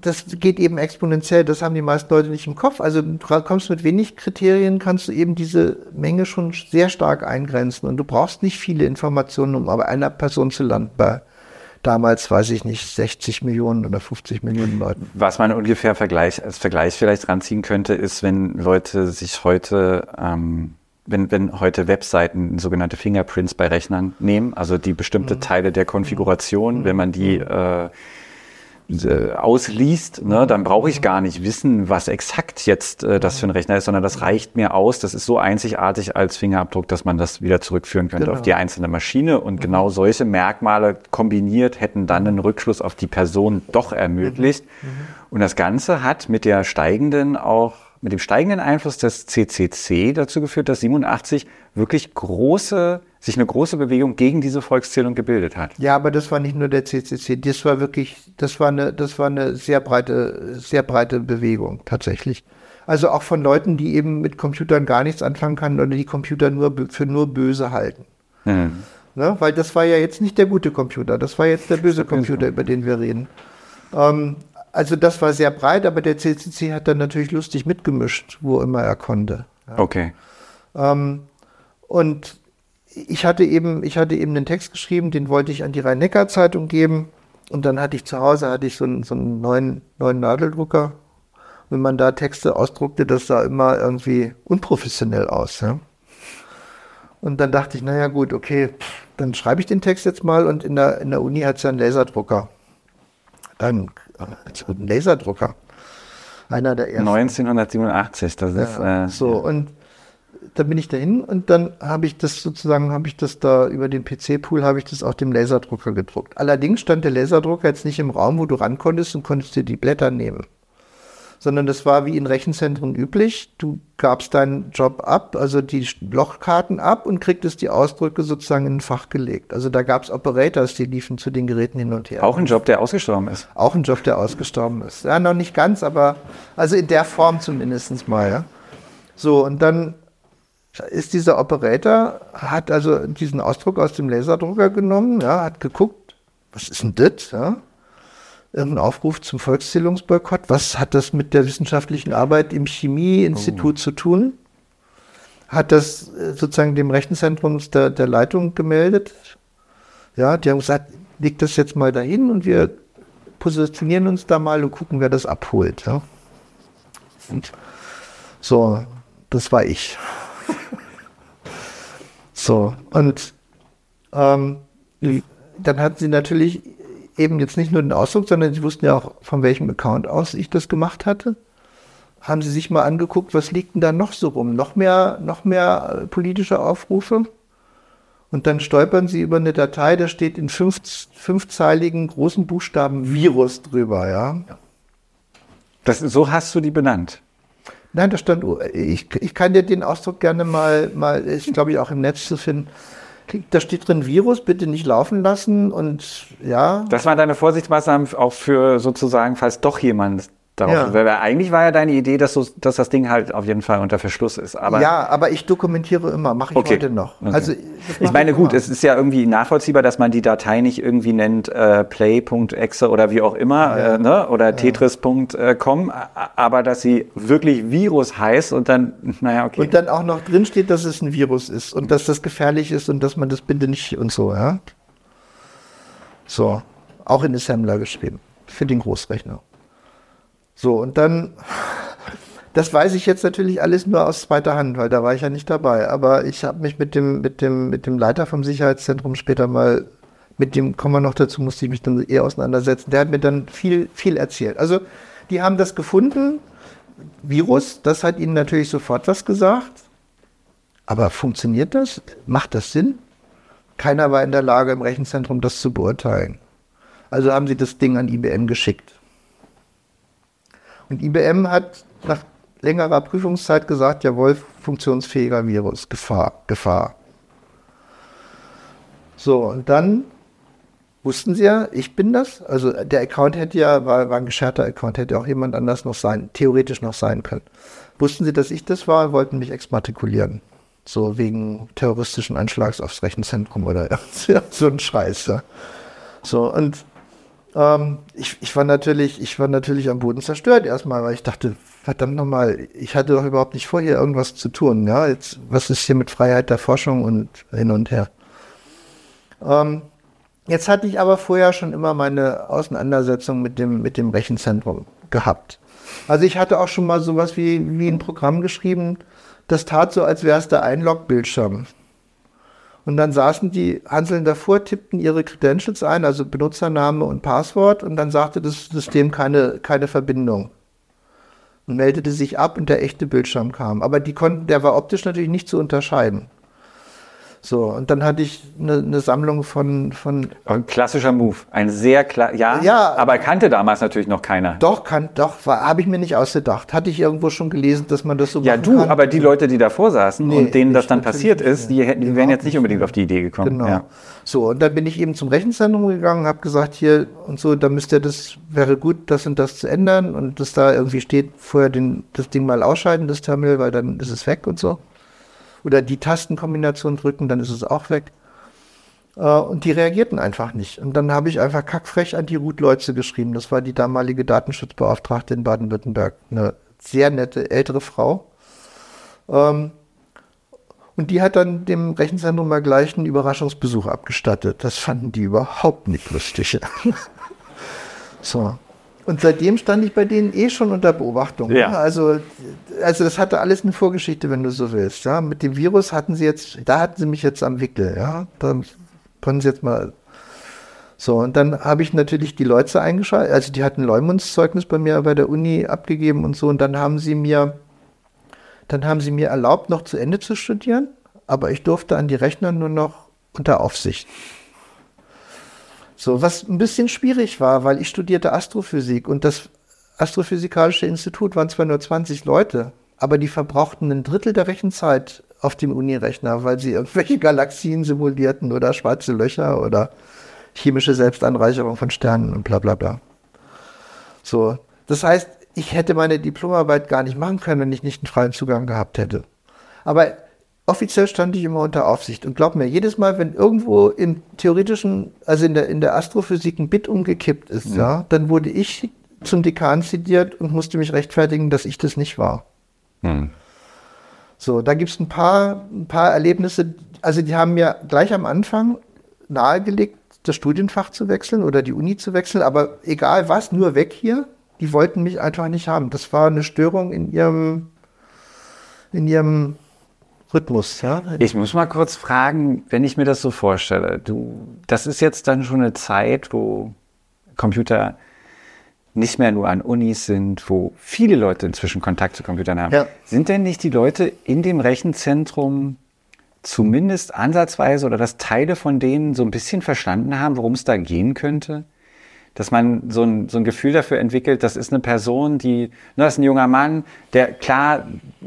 das geht eben exponentiell. Das haben die meisten Leute nicht im Kopf. Also du kommst mit wenig Kriterien, kannst du eben diese Menge schon sehr stark eingrenzen. Und du brauchst nicht viele Informationen, um aber einer Person zu landen. Bei damals, weiß ich nicht, 60 Millionen oder 50 Millionen Leuten. Was man ungefähr Vergleich, als Vergleich vielleicht ranziehen könnte, ist, wenn Leute sich heute ähm, wenn, wenn heute Webseiten sogenannte Fingerprints bei Rechnern nehmen, also die bestimmte mhm. Teile der Konfiguration, mhm. wenn man die mhm. äh, äh, ausliest, ne, dann brauche ich gar nicht wissen, was exakt jetzt äh, das für ein Rechner ist, sondern das reicht mir aus. Das ist so einzigartig als Fingerabdruck, dass man das wieder zurückführen könnte genau. auf die einzelne Maschine. Und mhm. genau solche Merkmale kombiniert hätten dann einen Rückschluss auf die Person doch ermöglicht. Mhm. Mhm. Und das Ganze hat mit der steigenden auch mit dem steigenden Einfluss des CCC dazu geführt, dass 87 wirklich große sich eine große Bewegung gegen diese Volkszählung gebildet hat. Ja, aber das war nicht nur der CCC, das war wirklich, das war eine, das war eine sehr breite, sehr breite Bewegung tatsächlich. Also auch von Leuten, die eben mit Computern gar nichts anfangen können oder die Computer nur für nur böse halten. Mhm. Ne? Weil das war ja jetzt nicht der gute Computer, das war jetzt der böse Computer, über den wir reden. Ähm, also das war sehr breit, aber der CCC hat dann natürlich lustig mitgemischt, wo immer er konnte. Ja. Okay. Ähm, und ich hatte eben, ich hatte eben einen Text geschrieben, den wollte ich an die Rhein-Neckar-Zeitung geben. Und dann hatte ich zu Hause hatte ich so einen, so einen neuen, neuen Nadeldrucker. Wenn man da Texte ausdruckte, das sah immer irgendwie unprofessionell aus. Ja? Und dann dachte ich, naja gut, okay, dann schreibe ich den Text jetzt mal und in der, in der Uni hat es ja einen Laserdrucker. Dann also einen Laserdrucker. Einer der ersten. 1987, das ist. Ja, äh, so, ja. und da bin ich dahin und dann habe ich das sozusagen, habe ich das da über den PC-Pool, habe ich das auf dem Laserdrucker gedruckt. Allerdings stand der Laserdrucker jetzt nicht im Raum, wo du ran konntest und konntest dir die Blätter nehmen. Sondern das war wie in Rechenzentren üblich. Du gabst deinen Job ab, also die Lochkarten ab und kriegtest die Ausdrücke sozusagen in ein Fach gelegt. Also da gab es Operators, die liefen zu den Geräten hin und her. Auch ein Job, der ausgestorben ist. Auch ein Job, der ausgestorben ist. Ja, noch nicht ganz, aber also in der Form zumindest mal. Ja. So, und dann ist dieser Operator, hat also diesen Ausdruck aus dem Laserdrucker genommen, ja, hat geguckt, was ist denn das? Ja? Irgendein Aufruf zum Volkszählungsboykott. Was hat das mit der wissenschaftlichen Arbeit im Chemieinstitut oh. zu tun? Hat das äh, sozusagen dem Rechenzentrum der, der Leitung gemeldet. Ja, die haben gesagt, leg das jetzt mal dahin und wir positionieren uns da mal und gucken, wer das abholt. Ja? Und so, das war ich. so, und ähm, dann hatten sie natürlich eben jetzt nicht nur den Ausdruck, sondern sie wussten ja auch, von welchem Account aus ich das gemacht hatte. Haben sie sich mal angeguckt, was liegt denn da noch so rum? Noch mehr, noch mehr äh, politische Aufrufe? Und dann stolpern sie über eine Datei, da steht in fünf, fünfzeiligen großen Buchstaben Virus drüber, ja. Das, so hast du die benannt. Nein, da stand, ich, ich kann dir den Ausdruck gerne mal, mal, ist glaube ich auch im Netz zu finden. Da steht drin Virus, bitte nicht laufen lassen und ja. Das waren deine Vorsichtsmaßnahmen auch für sozusagen, falls doch jemand darauf. Ja. Eigentlich war ja deine Idee, dass, du, dass das Ding halt auf jeden Fall unter Verschluss ist. Aber ja, aber ich dokumentiere immer, mache ich okay. heute noch. Okay. Also ich meine, gut, es ist ja irgendwie nachvollziehbar, dass man die Datei nicht irgendwie nennt äh, play.exe oder wie auch immer ja. äh, ne? oder ja. tetris.com, aber dass sie wirklich Virus heißt und dann, naja, okay. Und dann auch noch drin steht, dass es ein Virus ist und dass das gefährlich ist und dass man das bitte nicht und so, ja. So, auch in Assembler geschrieben für den Großrechner. So, und dann, das weiß ich jetzt natürlich alles nur aus zweiter Hand, weil da war ich ja nicht dabei. Aber ich habe mich mit dem, mit, dem, mit dem Leiter vom Sicherheitszentrum später mal, mit dem kommen wir noch dazu, musste ich mich dann eher auseinandersetzen. Der hat mir dann viel, viel erzählt. Also, die haben das gefunden, Virus, das hat ihnen natürlich sofort was gesagt. Aber funktioniert das? Macht das Sinn? keiner war in der Lage, im Rechenzentrum das zu beurteilen. Also haben sie das Ding an IBM geschickt. Und IBM hat nach längerer Prüfungszeit gesagt, jawohl, funktionsfähiger Virus, Gefahr, Gefahr. So, und dann wussten sie ja, ich bin das. Also der Account hätte ja, war, war ein gescherter Account, hätte auch jemand anders noch sein, theoretisch noch sein können. Wussten sie, dass ich das war, wollten mich exmatrikulieren. So wegen terroristischen Anschlags aufs Rechenzentrum oder so ein Scheiß. Ja. So, und ähm, ich, ich war natürlich, ich war natürlich am Boden zerstört erstmal, weil ich dachte, verdammt nochmal, ich hatte doch überhaupt nicht vor, hier irgendwas zu tun. Ja, jetzt, was ist hier mit Freiheit der Forschung und hin und her? Ähm, jetzt hatte ich aber vorher schon immer meine Auseinandersetzung mit dem, mit dem Rechenzentrum gehabt. Also ich hatte auch schon mal sowas wie, wie ein Programm geschrieben, das tat so, als wäre es der Einlog-Bildschirm. Und dann saßen die Hanseln davor, tippten ihre Credentials ein, also Benutzername und Passwort, und dann sagte das System keine, keine Verbindung. Und meldete sich ab und der echte Bildschirm kam. Aber die konnten, der war optisch natürlich nicht zu unterscheiden. So, und dann hatte ich eine, eine Sammlung von, von. Ein klassischer Move. Ein sehr klar, ja, ja, aber kannte damals natürlich noch keiner. Doch, kann, doch, habe ich mir nicht ausgedacht. Hatte ich irgendwo schon gelesen, dass man das so Ja, du, kann. aber die Leute, die davor saßen Nee, und denen das dann passiert ist, die, hätten, die wären jetzt nicht unbedingt auf die Idee gekommen. Genau. Ja. So, und dann bin ich eben zum Rechenzentrum gegangen, habe gesagt, hier und so, da müsst ihr das, wäre gut, das und das zu ändern und das da irgendwie steht, vorher den, das Ding mal ausschalten, das Terminal, weil dann ist es weg und so. Oder die Tastenkombination drücken, dann ist es auch weg. Äh, und die reagierten einfach nicht. Und dann habe ich einfach kackfrech an die Ruth Leutze geschrieben. Das war die damalige Datenschutzbeauftragte in Baden-Württemberg. Eine sehr nette ältere Frau. Ähm, und die hat dann dem Rechenzentrum mal gleich einen Überraschungsbesuch abgestattet. Das fanden die überhaupt nicht lustig. so. Und seitdem stand ich bei denen eh schon unter Beobachtung. Ja. ne? Also, also das hatte alles eine Vorgeschichte, wenn du so willst. Ja. Mit dem Virus hatten sie jetzt, da hatten sie mich jetzt am Wickel. Ja. Da können sie jetzt mal. So, und dann habe ich natürlich die Leute eingeschaltet. Also die hatten Leumundszeugnis bei mir bei der Uni abgegeben und so. Und dann haben sie mir, dann haben sie mir erlaubt, noch zu Ende zu studieren. Aber ich durfte an die Rechner nur noch unter Aufsicht. So, was ein bisschen schwierig war, weil ich studierte Astrophysik und das Astrophysikalische Institut waren zwar nur 20 Leute, aber die verbrauchten ein Drittel der Rechenzeit auf dem Unirechner, weil sie irgendwelche Galaxien simulierten oder schwarze Löcher oder chemische Selbstanreicherung von Sternen und bla bla bla. So, das heißt, ich hätte meine Diplomarbeit gar nicht machen können, wenn ich nicht einen freien Zugang gehabt hätte. Aber offiziell stand ich immer unter Aufsicht. Und glaub mir, jedes Mal, wenn irgendwo im theoretischen, also in der, in der Astrophysik ein Bit umgekippt ist, ja, dann wurde ich zum Dekan zitiert und musste mich rechtfertigen, dass ich das nicht war. Hm. So, da gibt's ein paar, ein paar Erlebnisse. Also die haben mir gleich am Anfang nahegelegt, das Studienfach zu wechseln oder die Uni zu wechseln, aber egal was, nur weg hier. Die wollten mich einfach nicht haben. Das war eine Störung in ihrem, in ihrem Rhythmus, ja. Ich muss mal kurz fragen, wenn ich mir das so vorstelle, du, das ist jetzt dann schon eine Zeit, wo Computer nicht mehr nur an Unis sind, wo viele Leute inzwischen Kontakt zu Computern haben. Ja. Sind denn nicht die Leute in dem Rechenzentrum zumindest ansatzweise oder dass Teile von denen so ein bisschen verstanden haben, worum es da gehen könnte? Dass man so ein, so ein Gefühl dafür entwickelt, das ist eine Person, die, ne, das ist ein junger Mann, der klar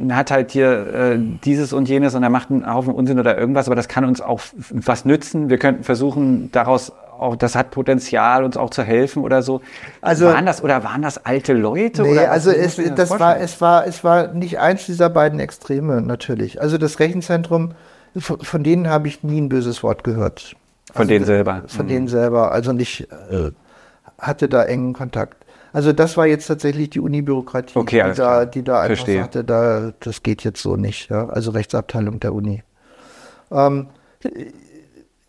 hat halt hier äh, dieses und jenes und er macht einen Haufen Unsinn oder irgendwas, aber das kann uns auch was nützen. Wir könnten versuchen, daraus auch, das hat Potenzial, uns auch zu helfen oder so. Also- waren das oder waren das alte Leute? Nee, oder also es, das war, es war, es war nicht eins dieser beiden Extreme, natürlich. Also das Rechenzentrum, von, von denen habe ich nie ein böses Wort gehört. von Also, denen selber. Von denen selber, also nicht, äh, hatte da engen Kontakt. Also das war jetzt tatsächlich die Uni-Bürokratie, Okay, die, da, die da einfach Verstehe. sagte, da, das geht jetzt so nicht. Ja? Also Rechtsabteilung der Uni. Ähm,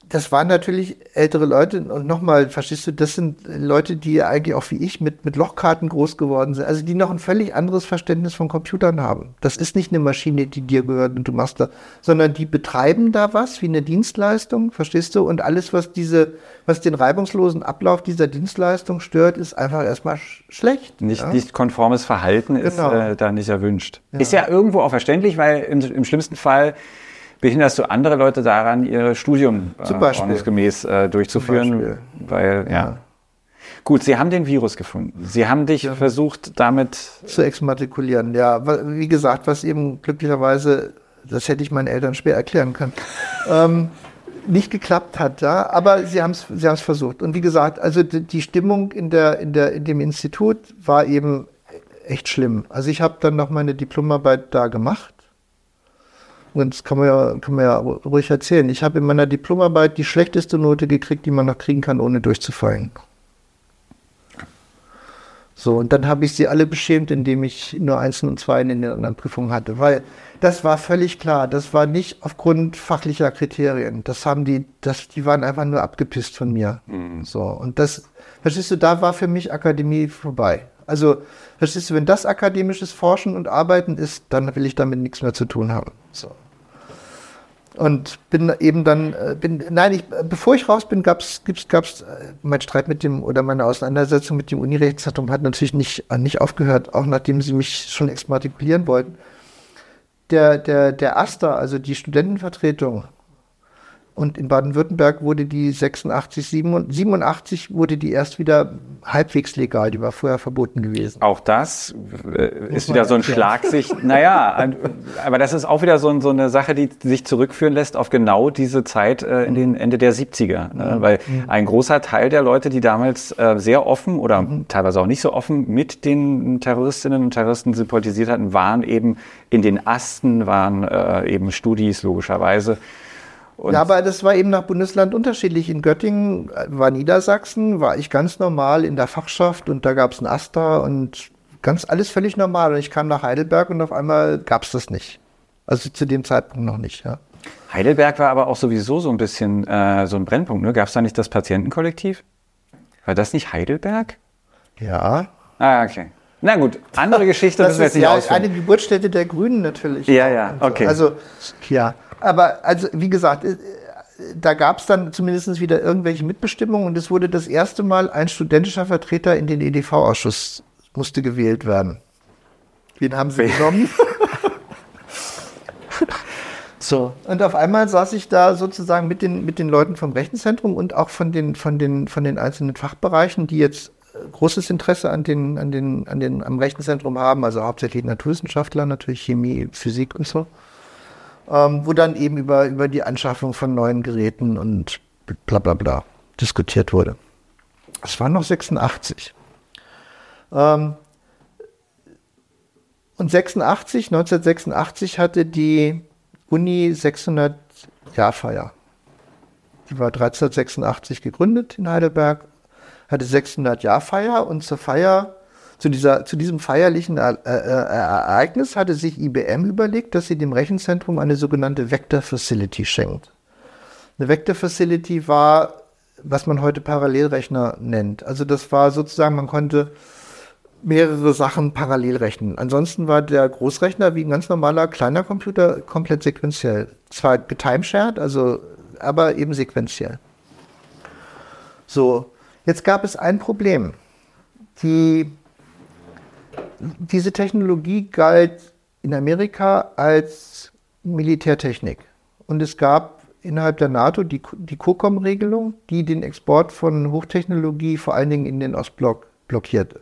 das waren natürlich ältere Leute und nochmal, verstehst du, das sind Leute, die eigentlich auch wie ich mit, mit Lochkarten groß geworden sind, also die noch ein völlig anderes Verständnis von Computern haben. Das ist nicht eine Maschine, die dir gehört und du machst da, sondern die betreiben da was wie eine Dienstleistung, verstehst du? Und alles, was diese, was den reibungslosen Ablauf dieser Dienstleistung stört, ist einfach erstmal sch schlecht. Nicht, ja? nicht konformes Verhalten ist Genau. äh, da nicht erwünscht. Ist ja irgendwo auch verständlich, weil im, im schlimmsten Fall behinderst du andere Leute daran, ihr Studium äh, ordnungsgemäß äh, durchzuführen? Weil, ja. Ja. Gut, Sie haben den Virus gefunden. Sie haben dich versucht, damit zu exmatrikulieren. Ja, wie gesagt, was eben glücklicherweise, das hätte ich meinen Eltern schwer erklären können, ähm, nicht geklappt hat. Ja? Aber sie haben es sie versucht. Und wie gesagt, also die, die Stimmung in, der, in, der, in dem Institut war eben echt schlimm. Also ich habe dann noch meine Diplomarbeit da gemacht. Und das kann man ja, kann man ja ruhig erzählen. Ich habe in meiner Diplomarbeit die schlechteste Note gekriegt, die man noch kriegen kann, ohne durchzufallen. So, und dann habe ich sie alle beschämt, indem ich nur Einsen und Zweien in den anderen Prüfungen hatte. Weil das war völlig klar. Das war nicht aufgrund fachlicher Kriterien. Das haben die, das, die waren einfach nur abgepisst von mir. So, und das, verstehst du, da war für mich Akademie vorbei. Also, verstehst du, wenn das akademisches Forschen und Arbeiten ist, dann will ich damit nichts mehr zu tun haben. So. Und bin eben dann, äh, bin, nein, ich, äh, bevor ich raus bin, gab's, gibt's, gab's, äh, mein Streit mit dem, oder meine Auseinandersetzung mit dem Unirechtszentrum hat natürlich nicht, nicht aufgehört, auch nachdem sie mich schon exmatrikulieren wollten. Der, der, der AStA, also die Studentenvertretung, und in Baden-Württemberg wurde die 86, 87, 87 wurde die erst wieder halbwegs legal, die war vorher verboten gewesen. auch das äh, ist wieder so ein. Schlagsicht. Naja, aber das ist auch wieder so, so eine Sache, die sich zurückführen lässt auf genau diese Zeit äh, in den Ende der 70er. Ne? Weil ein großer Teil der Leute, die damals äh, sehr offen oder teilweise auch nicht so offen mit den Terroristinnen und Terroristen sympathisiert hatten, waren eben in den Asten, waren äh, eben Studis logischerweise. Und ja, aber das war eben nach Bundesland unterschiedlich. In Göttingen äh, war Niedersachsen, war ich ganz normal in der Fachschaft und da gab es ein Asta und ganz alles völlig normal. Und ich kam nach Heidelberg und auf einmal gab es das nicht. Also zu dem Zeitpunkt noch nicht, ja. Heidelberg war aber auch sowieso so ein bisschen äh, so ein Brennpunkt. Ne? Gab es da nicht das Patientenkollektiv? War das nicht Heidelberg? Ja. Ah, okay. Na gut, andere Geschichte müssen wir jetzt nicht ja ausführen. eine Geburtsstätte der Grünen natürlich. Ja, ja, Und so. okay. Also, ja. Aber, also, wie gesagt, äh, da gab es dann zumindest wieder irgendwelche Mitbestimmungen und es wurde das erste Mal ein studentischer Vertreter in den EDV-Ausschuss musste gewählt werden. Wen haben sie genommen? so. Und auf einmal saß ich da sozusagen mit den, mit den Leuten vom Rechenzentrum und auch von den, von den, von den einzelnen Fachbereichen, die jetzt äh, großes Interesse an den, an den, an den, am Rechenzentrum haben, also hauptsächlich Naturwissenschaftler, natürlich Chemie, Physik und so, ähm, wo dann eben über, über die Anschaffung von neuen Geräten und bla bla bla diskutiert wurde. Es war noch 86. Ähm, und 86, 1986 hatte die Uni 600 Jahrfeier. Die war 1386 gegründet in Heidelberg, hatte 600 Jahrfeier und zur Feier, zu, dieser, zu diesem feierlichen Ereignis hatte sich IBM überlegt, dass sie dem Rechenzentrum eine sogenannte Vector Facility schenkt. Eine Vector Facility war, was man heute Parallelrechner nennt. Also das war sozusagen, man konnte mehrere Sachen parallel rechnen. Ansonsten war der Großrechner wie ein ganz normaler kleiner Computer komplett sequenziell. Zwar getimeshared, also, aber eben sequenziell. So, jetzt gab es ein Problem. Die, diese Technologie galt in Amerika als Militärtechnik. Und es gab innerhalb der NATO die, die COCOM-Regelung, die den Export von Hochtechnologie vor allen Dingen in den Ostblock blockierte.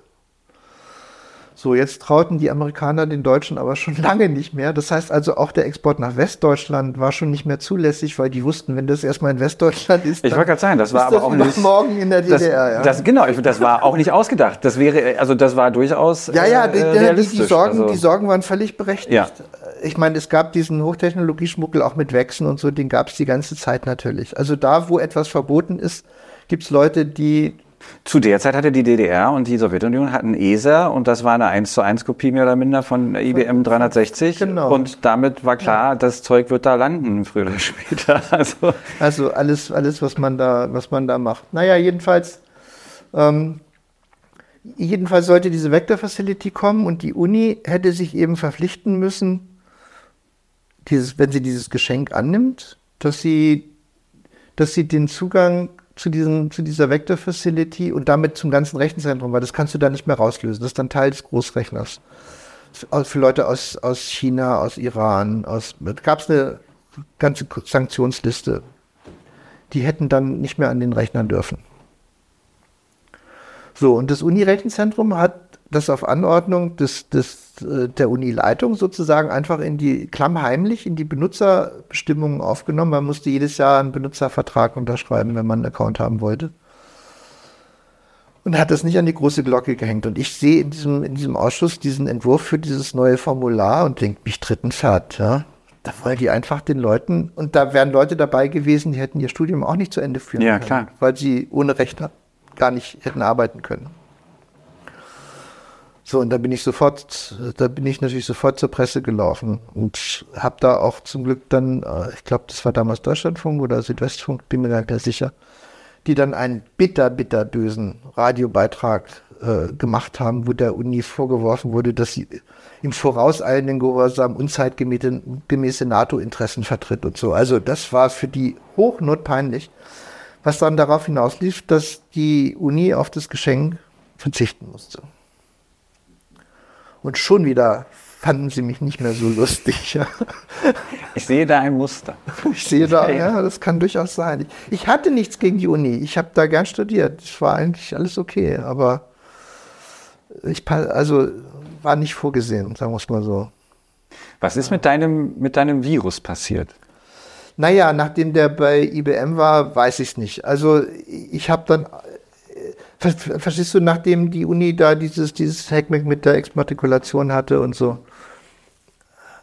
So, jetzt trauten die Amerikaner den Deutschen aber schon lange nicht mehr. Das heißt also, auch der Export nach Westdeutschland war schon nicht mehr zulässig, weil die wussten, wenn das erstmal in Westdeutschland ist, Ich wollte gerade sagen, das war ist aber auch wieder nicht. morgen in der Das, DDR. ja. das, genau, ich, das war auch nicht ausgedacht. Das wäre, also das war durchaus Ja, ja, die, äh, die, die. Sorgen, also, die Sorgen waren völlig berechtigt. Ja. Ich meine, es gab diesen Hochtechnologieschmuggel auch mit Wechseln und so, den gab es die ganze Zeit natürlich. Also da, wo etwas verboten ist, gibt es Leute, die Zu der Zeit hatte die DDR und die Sowjetunion hatten ESA und das war eine 1 zu 1 Kopie mehr oder minder von IBM 360. Genau. Und damit war klar, das Zeug wird da landen, früher oder später. Also, Also alles, alles, was man da, was man da macht. Naja, jedenfalls, ähm, jedenfalls sollte diese Vector Facility kommen und die Uni hätte sich eben verpflichten müssen, dieses, wenn sie dieses Geschenk annimmt, dass sie, dass sie den Zugang zu, diesem, zu dieser Vector Facility und damit zum ganzen Rechenzentrum, weil das kannst du da nicht mehr rauslösen. Das ist dann Teil des Großrechners. Für Leute aus, aus China, aus Iran, aus, gab es eine ganze Sanktionsliste, die hätten dann nicht mehr an den Rechnern dürfen. So, und das Uni-Rechenzentrum hat das auf Anordnung des, des, äh, der Uni-Leitung sozusagen einfach in die klammheimlich in die Benutzerbestimmungen aufgenommen. Man musste jedes Jahr einen Benutzervertrag unterschreiben, wenn man einen Account haben wollte. Und hat das nicht an die große Glocke gehängt. Und ich sehe in diesem, in diesem Ausschuss diesen Entwurf für dieses neue Formular und denke, mich tritt ein Pferd. Ja? Da wollen die einfach den Leuten, und da wären Leute dabei gewesen, die hätten ihr Studium auch nicht zu Ende führen ja, können, klar. weil sie ohne Rechner gar nicht hätten arbeiten können. So, und da bin ich sofort, da bin ich natürlich sofort zur Presse gelaufen und habe da auch zum Glück dann, äh, ich glaube, das war damals Deutschlandfunk oder Südwestfunk, bin mir gar nicht mehr sicher, die dann einen bitter, bitter bösen Radiobeitrag äh, gemacht haben, wo der Uni vorgeworfen wurde, dass sie im vorauseilenden Gehorsam unzeitgemäße NATO-Interessen vertritt und so. Also das war für die hochnotpeinlich, was dann darauf hinauslief, dass die Uni auf das Geschenk verzichten musste. Und schon wieder fanden sie mich nicht mehr so lustig. Ich sehe da ein Muster. Ich sehe da, ja, das kann durchaus sein. Ich, ich hatte nichts gegen die Uni. Ich habe da gern studiert. Es war eigentlich alles okay, aber ich also war nicht vorgesehen, sagen wir es mal so. Was ist mit deinem, mit deinem Virus passiert? Naja, nachdem der bei IBM war, weiß ich es nicht. Also ich habe dann Verstehst du, nachdem die Uni da dieses, dieses Hackmack mit der Exmatrikulation hatte und so,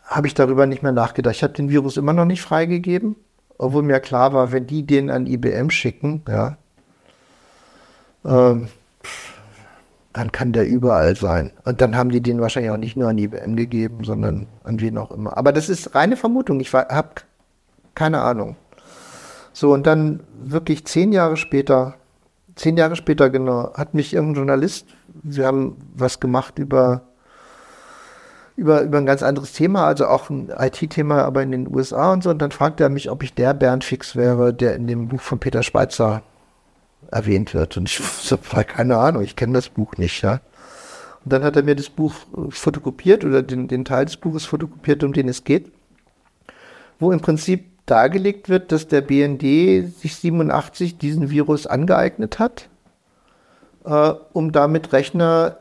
habe ich darüber nicht mehr nachgedacht. Ich habe den Virus immer noch nicht freigegeben, obwohl mir klar war, wenn die den an IBM schicken, ja, ähm, dann kann der überall sein. Und dann haben die den wahrscheinlich auch nicht nur an IBM gegeben, sondern an wen auch immer. Aber das ist reine Vermutung. Ich habe keine Ahnung. So, und dann wirklich zehn Jahre später zehn Jahre später genau, hat mich irgendein Journalist, wir haben was gemacht über, über, über ein ganz anderes Thema, also auch ein IT-Thema, aber in den USA und so. Und dann fragte er mich, ob ich der Bernd Fix wäre, der in dem Buch von Peter Schweitzer erwähnt wird. Und ich habe keine Ahnung, ich kenne das Buch nicht, ja. Und dann hat er mir das Buch fotokopiert oder den, den Teil des Buches fotokopiert, um den es geht, wo im Prinzip dargelegt wird, dass der BND sich 87 diesen Virus angeeignet hat, äh, um damit Rechner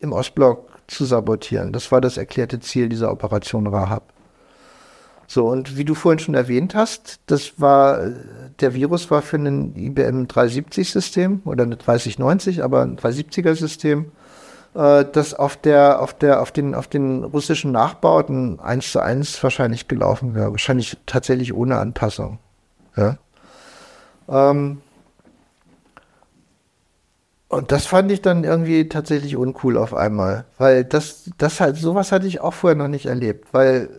im Ostblock zu sabotieren. Das war das erklärte Ziel dieser Operation Rahab. So, und wie du vorhin schon erwähnt hast, das war, der Virus war für ein IBM 370-System oder eine 3090, aber ein 370er-System äh, das auf der, auf der, auf den, auf den russischen Nachbauten eins zu eins wahrscheinlich gelaufen wäre. Wahrscheinlich tatsächlich ohne Anpassung. Ja. Ähm, und das fand ich dann irgendwie tatsächlich uncool auf einmal, weil das, das halt, sowas hatte ich auch vorher noch nicht erlebt, weil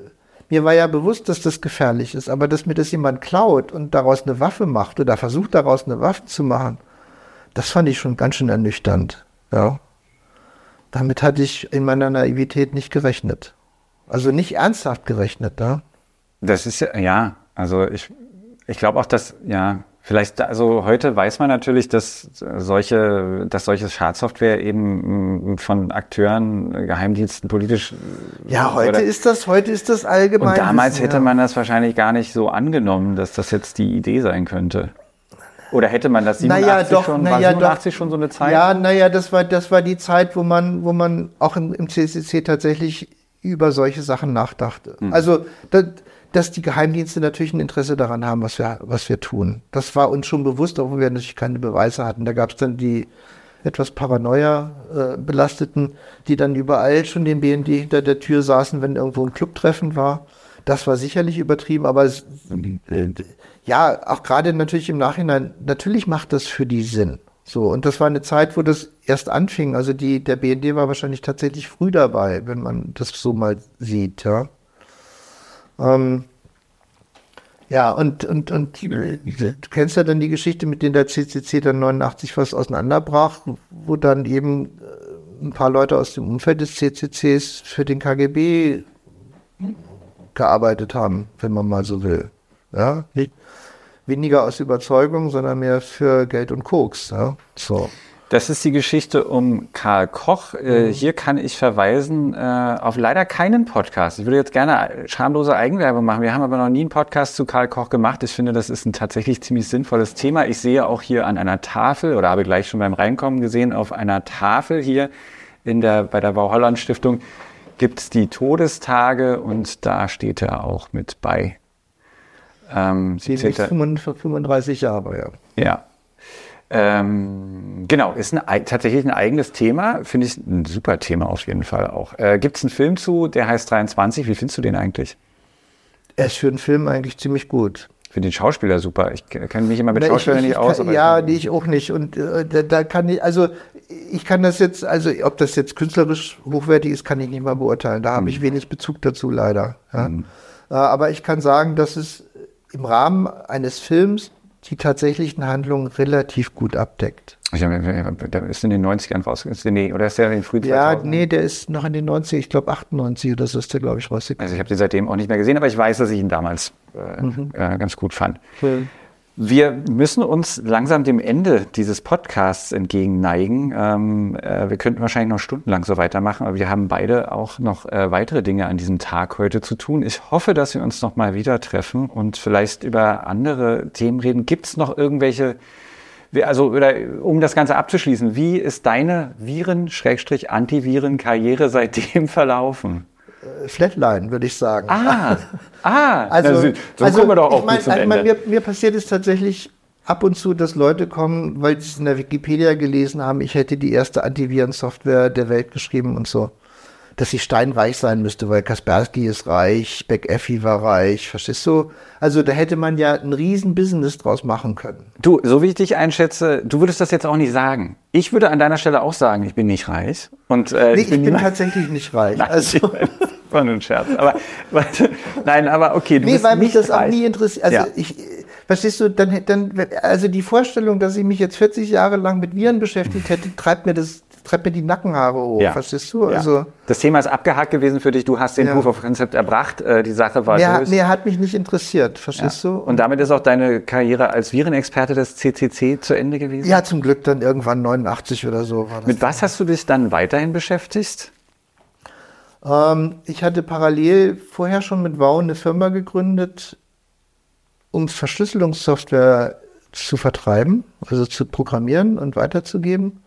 mir war ja bewusst, dass das gefährlich ist, aber dass mir das jemand klaut und daraus eine Waffe macht oder versucht daraus eine Waffe zu machen, das fand ich schon ganz schön ernüchternd, ja. Damit hatte ich in meiner Naivität nicht gerechnet. Also nicht ernsthaft gerechnet, da. Das ist ja, ja, also ich, ich glaube auch, dass, ja, vielleicht, also heute weiß man natürlich, dass solche, dass solche Schadsoftware eben von Akteuren, Geheimdiensten politisch. Ja, heute oder, ist das, heute ist das allgemein. Und damals hätte ja. man das wahrscheinlich gar nicht so angenommen, dass das jetzt die Idee sein könnte. Oder hätte man das 87 naja, doch, schon, naja, 87 doch, schon so eine Zeit? Ja, naja, das war, das war die Zeit, wo man, wo man auch im, im CCC tatsächlich über solche Sachen nachdachte. Hm. Also, das, dass die Geheimdienste natürlich ein Interesse daran haben, was wir, was wir tun. Das war uns schon bewusst, obwohl wir natürlich keine Beweise hatten. Da gab es dann die etwas paranoia äh, belasteten, die dann überall schon den BND hinter der Tür saßen, wenn irgendwo ein Clubtreffen war. Das war sicherlich übertrieben, aber es, äh, ja, auch gerade natürlich im Nachhinein, natürlich macht das für die Sinn. So, und das war eine Zeit, wo das erst anfing. Also die, der BND war wahrscheinlich tatsächlich früh dabei, wenn man das so mal sieht, ja. Ähm, ja, und, und, und du kennst ja dann die Geschichte, mit denen der CCC dann 89 fast auseinanderbrach, wo dann eben äh, ein paar Leute aus dem Umfeld des CCCs für den KGB gearbeitet haben, wenn man mal so will. Ja, nicht weniger aus Überzeugung, sondern mehr für Geld und Koks. Ja? So. Das ist die Geschichte um Karl Koch. Äh, mhm. Hier kann ich verweisen äh, auf leider keinen Podcast. Ich würde jetzt gerne schamlose Eigenwerbung machen. Wir haben aber noch nie einen Podcast zu Karl Koch gemacht. Ich finde, das ist ein tatsächlich ziemlich sinnvolles Thema. Ich sehe auch hier an einer Tafel oder habe gleich schon beim Reinkommen gesehen, auf einer Tafel hier in der, bei der Bauholland Stiftung gibt es die Todestage und da steht er auch mit bei. Ähm, Sie 35 Jahre, ja. Ja, ähm, genau, ist ein, tatsächlich ein eigenes Thema. Finde ich ein super Thema auf jeden Fall auch. Äh, Gibt es einen Film zu, der heißt 23? Wie findest du den eigentlich? Er ist für einen Film eigentlich ziemlich gut. Für den Schauspieler super. Ich kenne mich immer mit Schauspielern nicht aus. Kann, ja, nee, ich auch nicht. Und äh, da, da, kann ich, also ich kann das jetzt, also ob das jetzt künstlerisch hochwertig ist, kann ich nicht mal beurteilen. Da habe hm. ich wenig Bezug dazu, leider. Ja. Hm. Äh, aber ich kann sagen, dass es im Rahmen eines Films die tatsächlichen Handlungen relativ gut abdeckt. Der ist in den 90ern rausgekommen. Nee, oder ist der in den frühen Ja, nee, der ist noch in den 90ern, ich glaube 98 oder so ist der, glaube ich, rausgekommen. Also ich habe den seitdem auch nicht mehr gesehen, aber ich weiß, dass ich ihn damals äh, mhm. äh, ganz gut fand. Cool. Wir müssen uns langsam dem Ende dieses Podcasts entgegenneigen. Ähm, äh, wir könnten wahrscheinlich noch stundenlang so weitermachen, aber wir haben beide auch noch äh, weitere Dinge an diesem Tag heute zu tun. Ich hoffe, dass wir uns noch mal wieder treffen und vielleicht über andere Themen reden. Gibt es noch irgendwelche, also oder um das Ganze abzuschließen, wie ist deine Viren-Antiviren-Karriere seitdem verlaufen? Äh, Flatline, würde ich sagen. Ah, ah. also, so also, wir doch auch ich mein, zum Ende. Mein, mir, mir passiert es tatsächlich ab und zu, dass Leute kommen, weil sie es in der Wikipedia gelesen haben, ich hätte die erste Antivirensoftware der Welt geschrieben und so. Dass sie steinreich sein müsste, weil Kaspersky ist reich, McAfee war reich, verstehst du? Also da hätte man ja ein riesen Business draus machen können. Du, so wie ich dich einschätze, du würdest das jetzt auch nicht sagen. Ich würde an deiner Stelle auch sagen, ich bin nicht reich. Und, äh, nee, ich bin, ich bin tatsächlich nicht reich. Nein, also. war nur ein Scherz. Aber nein, aber okay. Du nee, weil mich das reich. auch nie interessiert. Also ja. ich, verstehst du, dann, dann, also die Vorstellung, dass ich mich jetzt 40 Jahre lang mit Viren beschäftigt hätte, treibt mir das, mir die Nackenhaare hoch. Ja. Verstehst du? Ja. Also, das Thema ist abgehakt gewesen für dich. Du hast den ja. Proof of Concept erbracht. Äh, die Sache war nee, Nee, hat mich nicht interessiert. Verstehst du? Und damit ist auch deine Karriere als Virenexperte des CCC zu Ende gewesen? Ja, zum Glück dann irgendwann 89 oder so. mit was hast du dich dann weiterhin beschäftigt? Ähm, ich hatte parallel vorher schon mit Wow eine Firma gegründet, um Verschlüsselungssoftware zu vertreiben, also zu programmieren und weiterzugeben.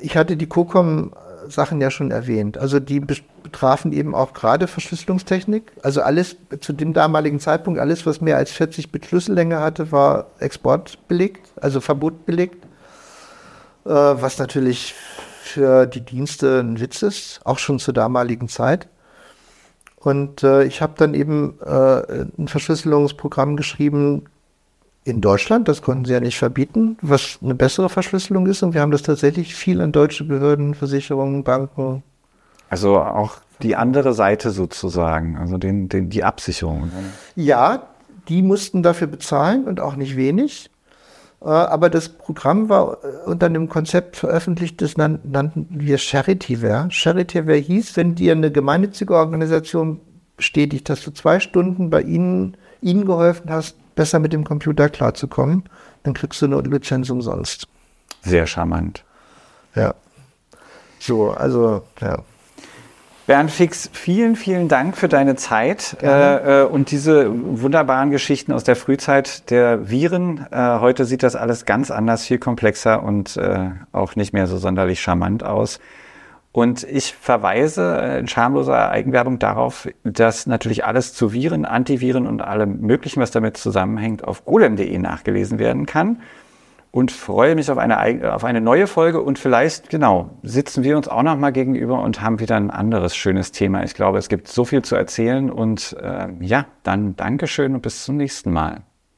Ich hatte die COCOM Sachen ja schon erwähnt. Also die betrafen eben auch gerade Verschlüsselungstechnik. Also alles zu dem damaligen Zeitpunkt, alles, was mehr als 40 Bit Schlüssellänge hatte, war exportbelegt, also verbotbelegt. Äh, was natürlich für die Dienste ein Witz ist, auch schon zur damaligen Zeit. Und äh, ich habe dann eben äh, ein Verschlüsselungsprogramm geschrieben in Deutschland, das konnten sie ja nicht verbieten, was eine bessere Verschlüsselung ist. Und wir haben das tatsächlich viel an deutsche Behörden, Versicherungen, Banken. Also auch die andere Seite sozusagen, also den, den, die Absicherung. Ja, die mussten dafür bezahlen und auch nicht wenig. Äh, aber das Programm war äh, unter einem Konzept veröffentlicht, das nannten wir Charityware. Charityware hieß, wenn dir eine gemeinnützige Organisation bestätigt, dass du zwei Stunden bei ihnen, ihnen geholfen hast, besser mit dem Computer klarzukommen, dann kriegst du eine Lizenz umsonst. Sehr charmant. Ja. So, also, ja. Bernd Fix, vielen, vielen Dank für deine Zeit äh, äh, und diese wunderbaren Geschichten aus der Frühzeit der Viren. Äh, heute sieht das alles ganz anders, viel komplexer und äh, auch nicht mehr so sonderlich charmant aus. Und ich verweise in schamloser Eigenwerbung darauf, dass natürlich alles zu Viren, Antiviren und allem Möglichen, was damit zusammenhängt, auf golem.de nachgelesen werden kann und freue mich auf eine, auf eine neue Folge und vielleicht, genau, sitzen wir uns auch noch mal gegenüber und haben wieder ein anderes schönes Thema. Ich glaube, es gibt so viel zu erzählen und äh, ja, dann Dankeschön und bis zum nächsten Mal.